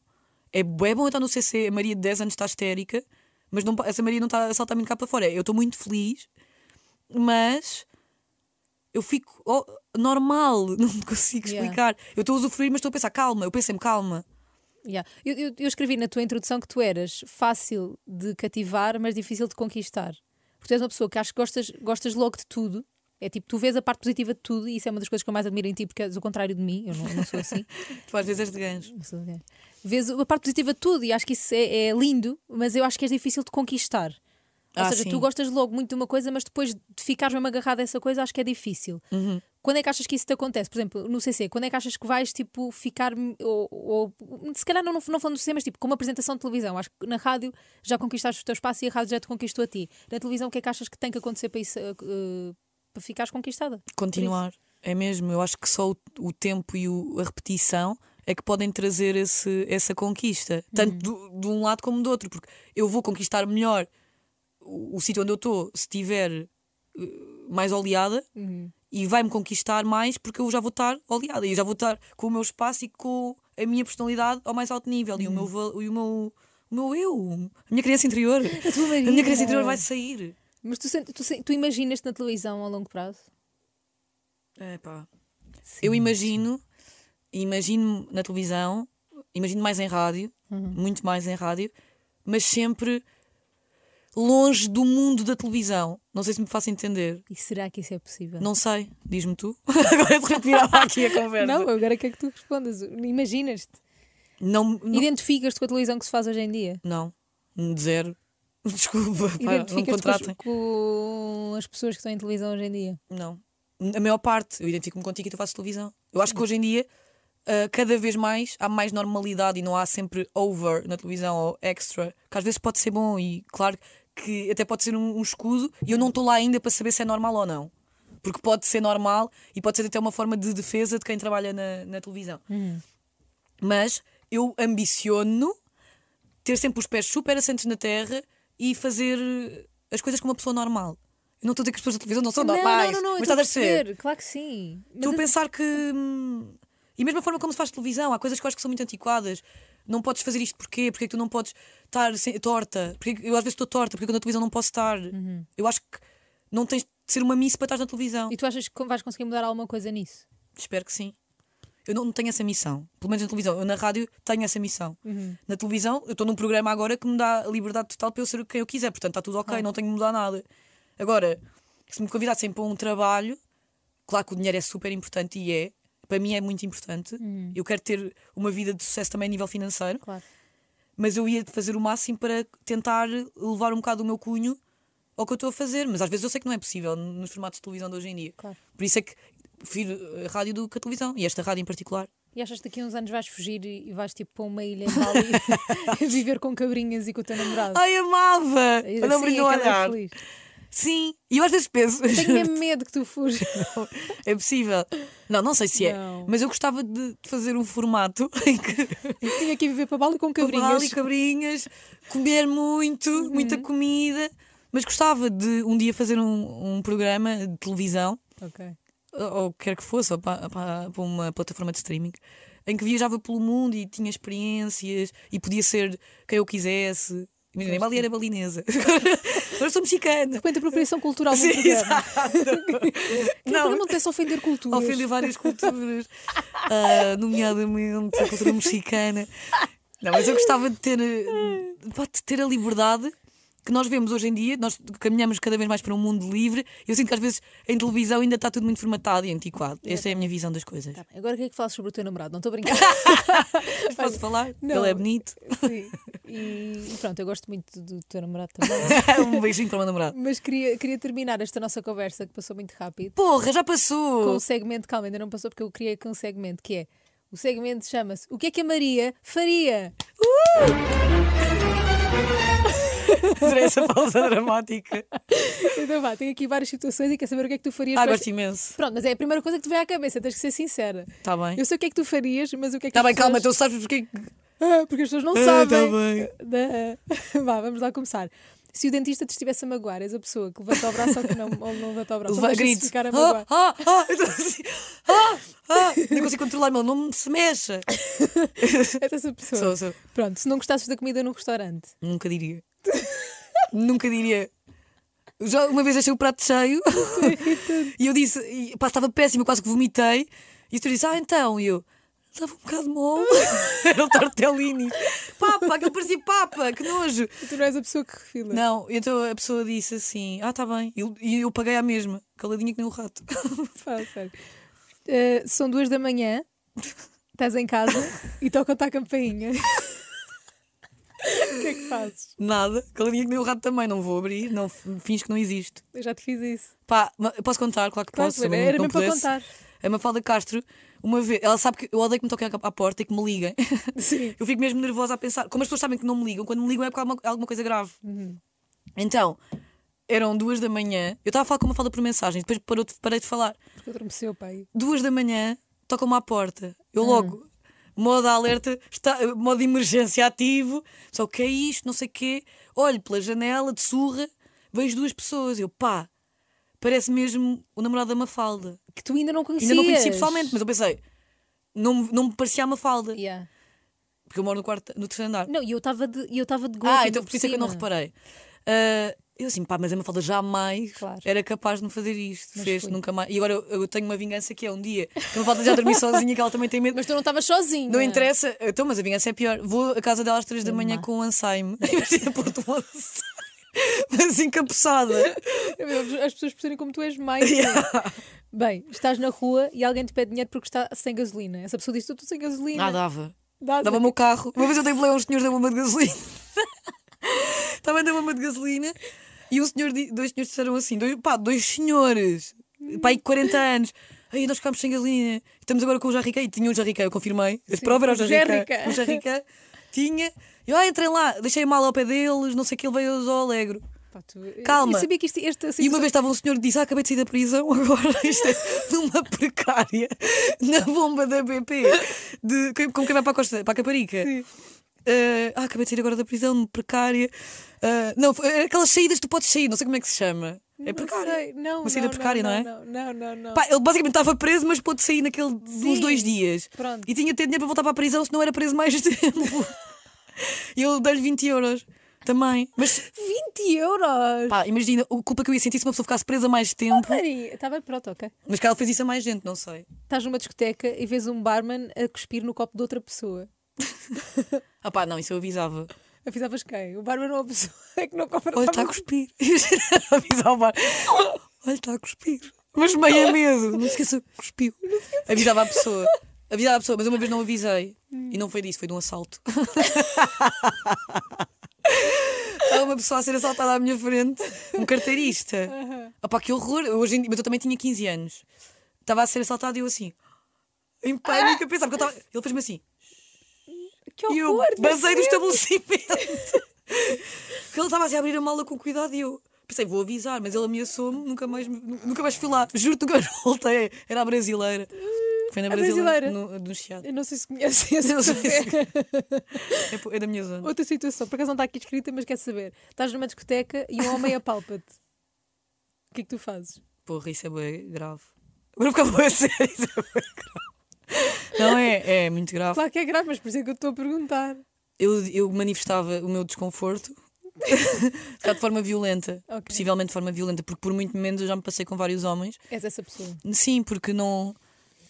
Speaker 2: É, bué bom eu estar no CC, a Maria de 10 anos está histérica, mas não, essa Maria não está a saltar muito cá para fora. Eu estou muito feliz, mas eu fico oh, normal, não consigo
Speaker 1: Yeah.
Speaker 2: explicar. Eu estou a usufruir, mas estou a pensar, calma, eu penso sempre, calma.
Speaker 1: Yeah. Eu, eu- eu escrevi na tua introdução que tu eras fácil de cativar, mas difícil de conquistar. Porque tu és uma pessoa que acho que gostas, gostas logo de tudo. É tipo, tu vês a parte positiva de tudo e isso é uma das coisas que eu mais admiro em ti, porque és o contrário de mim, eu não, eu não sou assim.
Speaker 2: Tu às vezes és de
Speaker 1: sou de- Vês a parte positiva de tudo e acho que isso é, é lindo, mas eu acho que é difícil de conquistar. Ou
Speaker 2: Ah,
Speaker 1: seja,
Speaker 2: sim.
Speaker 1: tu gostas logo muito de uma coisa, mas depois de ficares mesmo agarrado a essa coisa, acho que é difícil.
Speaker 2: Uhum.
Speaker 1: Quando é que achas que isso te acontece? Por exemplo, no CC, quando é que achas que vais tipo, ficar. Ou, ou- se calhar não, não falando do CC, mas tipo, com uma apresentação de televisão. Acho que na rádio já conquistaste o teu espaço e a rádio já te conquistou a ti. Na televisão, o que é que achas que tem que acontecer para, isso, eh, para ficares conquistada?
Speaker 2: Continuar. É mesmo, eu acho que só o, o tempo e o- a repetição é que podem trazer esse, essa conquista, tanto do- de um lado como do outro, porque eu vou conquistar melhor o, o sítio onde eu estou se estiver eh, mais oleada e vai-me conquistar mais porque eu já vou estar oleada e eu já vou estar com o meu espaço e com a minha personalidade ao mais alto nível e o meu, val- e o meu, o meu eu, a minha criança interior.
Speaker 1: A tua
Speaker 2: A
Speaker 1: Maria.
Speaker 2: minha criança interior vai sair.
Speaker 1: Mas tu, tu, tu imaginas-te na televisão a longo prazo?
Speaker 2: É pá. Eu imagino, imagino na televisão, imagino mais em rádio, muito mais em rádio, mas sempre longe do mundo da televisão. Não sei se me faço entender.
Speaker 1: E será que isso é possível?
Speaker 2: Não sei, diz-me tu. Agora de repente virava aqui a conversa.
Speaker 1: Não, agora quer que tu respondas. Imaginas-te.
Speaker 2: não, não,
Speaker 1: Identificas-te com a televisão que se faz hoje em dia.
Speaker 2: não, zero. Desculpa, pá, não me
Speaker 1: Identificas-te com, as-
Speaker 2: contratem.
Speaker 1: com as pessoas que estão em televisão hoje em dia.
Speaker 2: Não. A maior parte, eu identifico-me contigo e tu fazes televisão. Eu acho que hoje em dia, ah, cada vez mais, há mais normalidade e não há sempre over na televisão ou extra, que às vezes pode ser bom e, claro, que até pode ser um, um escudo e eu não estou lá ainda para saber se é normal ou não. Porque pode ser normal e pode ser até uma forma de defesa de quem trabalha na, na televisão. Mas eu ambiciono ter sempre os pés super assentes na terra e fazer as coisas como uma pessoa normal. Eu não estou a dizer que as pessoas da televisão não são normais,
Speaker 1: não, não, não,
Speaker 2: mas
Speaker 1: a
Speaker 2: estás a perceber?
Speaker 1: Claro que sim.
Speaker 2: Estou a pensar que. hum, E mesmo a forma como se faz televisão, há coisas que eu acho que são muito antiquadas. Não podes fazer isto porquê? Porque é que tu não podes estar sem- torta? Porque eu às vezes estou torta, porque eu na televisão não posso estar. Eu acho que não tens de ser uma miss para estar na televisão.
Speaker 1: E tu achas que vais conseguir mudar alguma coisa nisso?
Speaker 2: Espero que sim. Eu não, não tenho essa missão. Pelo menos na televisão. Eu na rádio tenho essa missão. Na televisão, eu estou num programa agora que me dá a liberdade total para eu ser quem eu quiser. Portanto, está tudo ok, não tenho de mudar nada. Agora, se me convidassem para um trabalho, claro que o dinheiro é super importante e é. Para mim é muito importante. Eu quero ter uma vida de sucesso também a nível financeiro.
Speaker 1: Claro.
Speaker 2: Mas eu ia fazer o máximo para tentar levar um bocado o meu cunho ao que eu estou a fazer. Mas às vezes eu sei que não é possível nos formatos de televisão de hoje em dia.
Speaker 1: Claro.
Speaker 2: Por isso é que prefiro a rádio do que a televisão. E esta rádio em particular.
Speaker 1: E achas que daqui a uns anos vais fugir e vais tipo para uma ilha em Bali a viver com cabrinhas e com o teu namorado?
Speaker 2: Ai, amava!
Speaker 1: E
Speaker 2: Eu não
Speaker 1: assim é ela é
Speaker 2: olhar.
Speaker 1: feliz.
Speaker 2: Sim, e eu às vezes penso.
Speaker 1: Tenho mesmo medo que tu fujas.
Speaker 2: é possível. Não, não sei se é.
Speaker 1: Não.
Speaker 2: Mas eu gostava de fazer um formato em que
Speaker 1: Tinha que viver para Bali com cabrinhas.
Speaker 2: cabrinhas. e cabrinhas, comer muito, muita comida. Mas gostava de um dia fazer um, um programa de televisão, ou quer que fosse, ou para, para, para uma plataforma de streaming, em que viajava pelo mundo e tinha experiências e podia ser quem eu quisesse. Imagina, Bali era balinesa. Agora sou mexicana.
Speaker 1: De repente, apropriação cultural
Speaker 2: Sim, exato.
Speaker 1: Não,
Speaker 2: Não,
Speaker 1: não te ofender culturas.
Speaker 2: ofender várias culturas, ah, nomeadamente a cultura mexicana. Não, mas eu gostava de ter, eh, de ter a liberdade que nós vemos hoje em dia, nós caminhamos cada vez mais para um mundo livre. Eu sinto que às vezes em televisão ainda está tudo muito formatado e antiquado. Esta é a minha visão das coisas.
Speaker 1: Tá Agora o que é que falas sobre o teu namorado? Não estou a brincar.
Speaker 2: Posso falar?
Speaker 1: não.
Speaker 2: Ele é bonito.
Speaker 1: Sim. E, pronto, eu gosto muito do teu namorado também.
Speaker 2: um beijinho para o meu namorado.
Speaker 1: Mas queria, queria terminar esta nossa conversa que passou muito rápido
Speaker 2: Porra, já
Speaker 1: com
Speaker 2: passou!
Speaker 1: o segmento, calma, ainda não passou porque eu criei aqui um segmento que é o segmento chama-se O que é que a Maria faria?
Speaker 2: Fazer essa pausa dramática.
Speaker 1: Então vá, tenho aqui várias situações e quer saber o que é que tu farias
Speaker 2: Ah, gosto imenso.
Speaker 1: Pronto, mas é a primeira coisa que te vem à cabeça, tens que ser sincera.
Speaker 2: Está bem.
Speaker 1: Eu sei o que é que tu farias, mas o que é que
Speaker 2: Está bem, calma,
Speaker 1: pessoas...
Speaker 2: então sabes porque.
Speaker 1: Ah, porque as pessoas não
Speaker 2: Ah,
Speaker 1: sabem.
Speaker 2: tá bem.
Speaker 1: Vá, vamos lá começar. Se o dentista te estivesse a magoar, és a pessoa que levanta o braço ou que não, ou não levanta o braço.
Speaker 2: Leva, grito.
Speaker 1: ficar a
Speaker 2: Ah,
Speaker 1: magoar.
Speaker 2: ah, ah, tô assim, ah, ah, não consigo controlar, meu, não se mexa.
Speaker 1: És essa pessoa.
Speaker 2: Sou, sou.
Speaker 1: Pronto, se não gostasses da comida no restaurante.
Speaker 2: Nunca diria. Nunca diria. Já uma vez achei o prato cheio e eu disse, e, pá, estava péssimo, eu quase que vomitei. E tu disse, ah, então, e eu. Estava um bocado mole. Era um tortellini. Papa, aquilo parecia papa, que nojo.
Speaker 1: E tu não és a pessoa que refila.
Speaker 2: Não, então a pessoa disse assim: Ah, tá bem. E eu, eu paguei a mesma, caladinha que nem o rato.
Speaker 1: Fala sério. Uh, são duas da manhã, estás em casa e toca-te a campainha. O que é que fazes?
Speaker 2: Nada, caladinha que nem o rato também, não vou abrir, não fins que não existe.
Speaker 1: Eu já te fiz isso.
Speaker 2: Pá, ma- posso contar? Claro que
Speaker 1: Claro,
Speaker 2: posso. eu
Speaker 1: era
Speaker 2: não
Speaker 1: mesmo para contar.
Speaker 2: A Mafalda Castro, uma vez, ela sabe que eu odeio que me toquem à porta e que me liguem.
Speaker 1: Sim.
Speaker 2: Eu fico mesmo nervosa a pensar. Como as pessoas sabem que não me ligam, quando me ligam é porque há alguma, alguma coisa grave. Então, eram duas da manhã, eu estava a falar com uma falda por mensagem, depois parou parei de falar.
Speaker 1: Porque adormeceu, pai.
Speaker 2: duas da manhã, tocam-me à porta. Eu logo, modo alerta, está, modo emergência ativo. Só o que é isto, não sei o quê. Olho pela janela de surra, vejo duas pessoas. Eu, pá, parece mesmo o namorado da Mafalda.
Speaker 1: Que tu ainda não conhecias.
Speaker 2: Ainda não conhecia pessoalmente, mas eu pensei, não, me- não me parecia a Mafalda.
Speaker 1: Yeah.
Speaker 2: Porque eu moro no, quarto, no terceiro andar.
Speaker 1: Não, e eu estava de, eu de gol.
Speaker 2: ah, então por isso é que eu não reparei. Ah, eu assim, pá, mas a Mafalda jamais
Speaker 1: Claro.
Speaker 2: era capaz de me fazer isto.
Speaker 1: Mas
Speaker 2: Fez nunca mais. E agora eu, eu tenho uma vingança que é um dia que a Mafalda já dormiu sozinha, que ela também tem medo.
Speaker 1: Mas tu não estavas sozinho.
Speaker 2: Não interessa, então, mas a vingança é pior. Vou à casa dela às 3 da manhã com um pôr-te um Alzheimer. Mas encapuçada.
Speaker 1: As pessoas percebem como tu és mais. Bem, estás na rua e alguém te pede dinheiro porque está sem gasolina. Essa pessoa diz: Estou sem gasolina.
Speaker 2: Ah, dava.
Speaker 1: Dá-
Speaker 2: Dava o meu carro. Uma vez eu dei boleia a uns senhores da bomba de gasolina. Estava a dar uma de gasolina e um senhor, dois senhores disseram assim: dois, pá, dois senhores, pá, aí 40 anos. Aí nós ficámos sem gasolina. Estamos agora com o Jarrica. E tinha um Jarrica, eu confirmei. A prova era o Jarrica. O Jarrica tinha. Eu, ah, entrei lá, deixei mal ao pé deles, não sei o que, ele veio ao Alegro.
Speaker 1: Pá, tu-
Speaker 2: Calma.
Speaker 1: Isto, esta
Speaker 2: E uma vez estava um senhor que disse: Ah, acabei de sair da prisão, agora isto é numa precária, na bomba da BP, de, como quem vai para a Costa, para a Caparica.
Speaker 1: Sim.
Speaker 2: Eh, ah, acabei de sair agora da prisão, precária. Ah, não, é aquelas saídas que tu podes sair, não sei como é que se chama. É
Speaker 1: Não
Speaker 2: precária.
Speaker 1: sei, Não,
Speaker 2: Uma saída
Speaker 1: não,
Speaker 2: precária, não, é?
Speaker 1: Não, não, não. não.
Speaker 2: Pá, ele basicamente estava preso, mas pôde sair naquele
Speaker 1: Sim.
Speaker 2: dois dias.
Speaker 1: Pronto.
Speaker 2: E tinha de ter dinheiro para voltar para a prisão, senão era preso mais tempo. E eu dei-lhe 20 euros também. Mas
Speaker 1: 20 euros!
Speaker 2: pá, imagina a culpa que eu ia sentir se uma pessoa ficasse presa mais tempo.
Speaker 1: Maria, Está bem, pronto, ok.
Speaker 2: Mas que ela fez isso a mais gente, não sei.
Speaker 1: Estás numa discoteca e vês um barman a cuspir no copo de outra pessoa.
Speaker 2: Ah pá, não, isso eu avisava.
Speaker 1: Avisavas quem? O barman ou a pessoa é que não compra
Speaker 2: Olha, está a cuspir. Avisava o bar. Olha, está a cuspir. Mas meio a medo. Não esqueça que cuspiu. Avisava a pessoa. Avisava a pessoa, mas uma vez não avisei. E não foi disso, foi de um assalto. Estava uma pessoa a ser assaltada à minha frente, um carteirista. Opá, que horror. Hoje em mas eu também tinha 15 anos. Estava a ser assaltado e eu assim, em pânico, a pensar, porque eu estava- ele fez-me assim.
Speaker 1: Que
Speaker 2: E eu
Speaker 1: horror!
Speaker 2: basei no estabelecimento. Porque ele estava assim a abrir a mala com cuidado e eu pensei, vou avisar, mas ele ameaçou-me, nunca mais, nunca mais fui lá. Juro-te, nunca mais voltei. Era a brasileira. Foi na
Speaker 1: A
Speaker 2: brasileira.
Speaker 1: brasileira?
Speaker 2: No, no Chiado.
Speaker 1: Eu não sei se conhece esse
Speaker 2: Não sei
Speaker 1: café.
Speaker 2: É, é da minha zona.
Speaker 1: Outra situação, por acaso não está aqui escrita, mas quer saber. Estás numa discoteca e um homem apalpa-te. O que é que tu fazes?
Speaker 2: Porra, isso é bem grave. Agora ficava bem a sério. Isso é bué grave. Não é, é muito grave.
Speaker 1: Claro que é grave, mas por isso é que eu estou a perguntar.
Speaker 2: Eu, eu manifestava o meu desconforto. De forma violenta,
Speaker 1: Ok.
Speaker 2: possivelmente de forma violenta, porque por muito menos eu já me passei com vários homens
Speaker 1: És essa pessoa.
Speaker 2: Sim, porque não.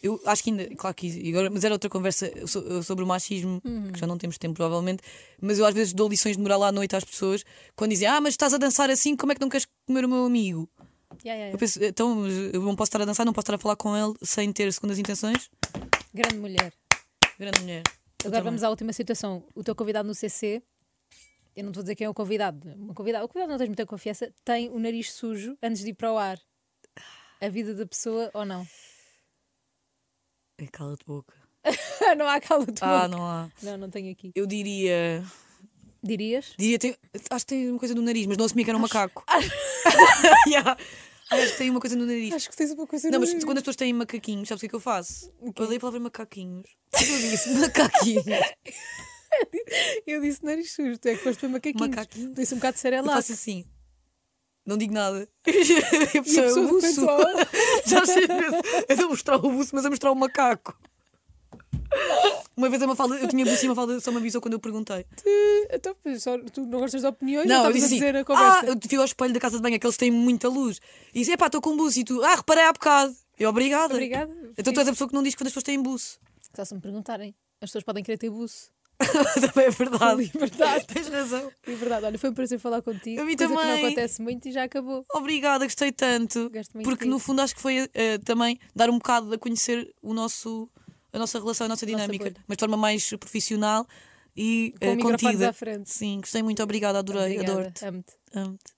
Speaker 2: Eu acho que ainda. Claro que. Agora, mas era outra conversa so- sobre o machismo, que já não temos tempo, provavelmente. Mas eu às vezes dou lições de moral à noite às pessoas quando dizem: Ah, mas estás a dançar assim, como é que não queres comer o meu amigo?
Speaker 1: Yeah, yeah,
Speaker 2: Eu
Speaker 1: yeah.
Speaker 2: penso: Então, eu não posso estar a dançar, não posso estar a falar com ele sem ter segundas intenções?
Speaker 1: Grande mulher.
Speaker 2: Grande mulher.
Speaker 1: Agora vamos à última situação. O teu convidado no CC, eu não estou a dizer quem é o convidado, uma convidada, o convidado não tens muita confiança, tem o nariz sujo antes de ir para o ar. A vida da pessoa ou não?
Speaker 2: É, Cala-te boca.
Speaker 1: não há cala de
Speaker 2: Ah,
Speaker 1: boca.
Speaker 2: não há.
Speaker 1: Não, não tenho aqui.
Speaker 2: Eu diria.
Speaker 1: Dirias?
Speaker 2: Diria tem, acho que tem uma coisa no nariz, mas não assumi que era um macaco. Yeah. Acho que tem uma coisa no nariz.
Speaker 1: Acho que tens uma coisa
Speaker 2: Não,
Speaker 1: no
Speaker 2: mas
Speaker 1: nariz.
Speaker 2: quando as pessoas têm macaquinhos, sabes o que é que eu faço? Eu odeio a palavra macaquinhos. O que eu disse? Macaquinhos.
Speaker 1: Eu disse nariz sujo, tu é que foste para macaquinhos.
Speaker 2: Macaquinhos.
Speaker 1: Disse um bocado de
Speaker 2: Eu
Speaker 1: serelac.
Speaker 2: faço assim. Não digo nada. E a
Speaker 1: a
Speaker 2: pessoa, "Buço."
Speaker 1: pensou,
Speaker 2: Já sei mesmo. É não mostrar o buço, mas a mostrar o macaco. Uma vez a Mafalda, eu tinha buço e a Mafalda só me avisou quando eu perguntei.
Speaker 1: então, pois, só, tu não gostas de opiniões,
Speaker 2: Não, eu
Speaker 1: estavas
Speaker 2: disse
Speaker 1: a
Speaker 2: assim,
Speaker 1: dizer a conversa.
Speaker 2: ah, eu fui ao espelho da casa de banho, aqueles têm muita luz. E disse, epá, estou com buço. E tu, ah, reparei há bocado. Eu, obrigada.
Speaker 1: Obrigada.
Speaker 2: Então tu és a pessoa que não diz quando as pessoas têm buço.
Speaker 1: Só se me perguntarem. As pessoas podem querer ter buço.
Speaker 2: Também é verdade.
Speaker 1: Liberdade.
Speaker 2: Tens razão.
Speaker 1: É verdade. Olha, foi um prazer falar contigo.
Speaker 2: A mim
Speaker 1: coisa que
Speaker 2: também.
Speaker 1: não acontece muito e já acabou.
Speaker 2: Obrigada, gostei tanto.
Speaker 1: Gosto muito
Speaker 2: Porque no fundo acho que foi eh, também dar um bocado a conhecer o nosso, a nossa relação, a nossa
Speaker 1: Nossa
Speaker 2: dinâmica,
Speaker 1: bolha.
Speaker 2: mas de forma mais profissional e
Speaker 1: Com microfones
Speaker 2: contida.
Speaker 1: à frente.
Speaker 2: Sim, gostei muito, obrigada, adorei, adoro-te.
Speaker 1: Amo-te.
Speaker 2: Amo-te.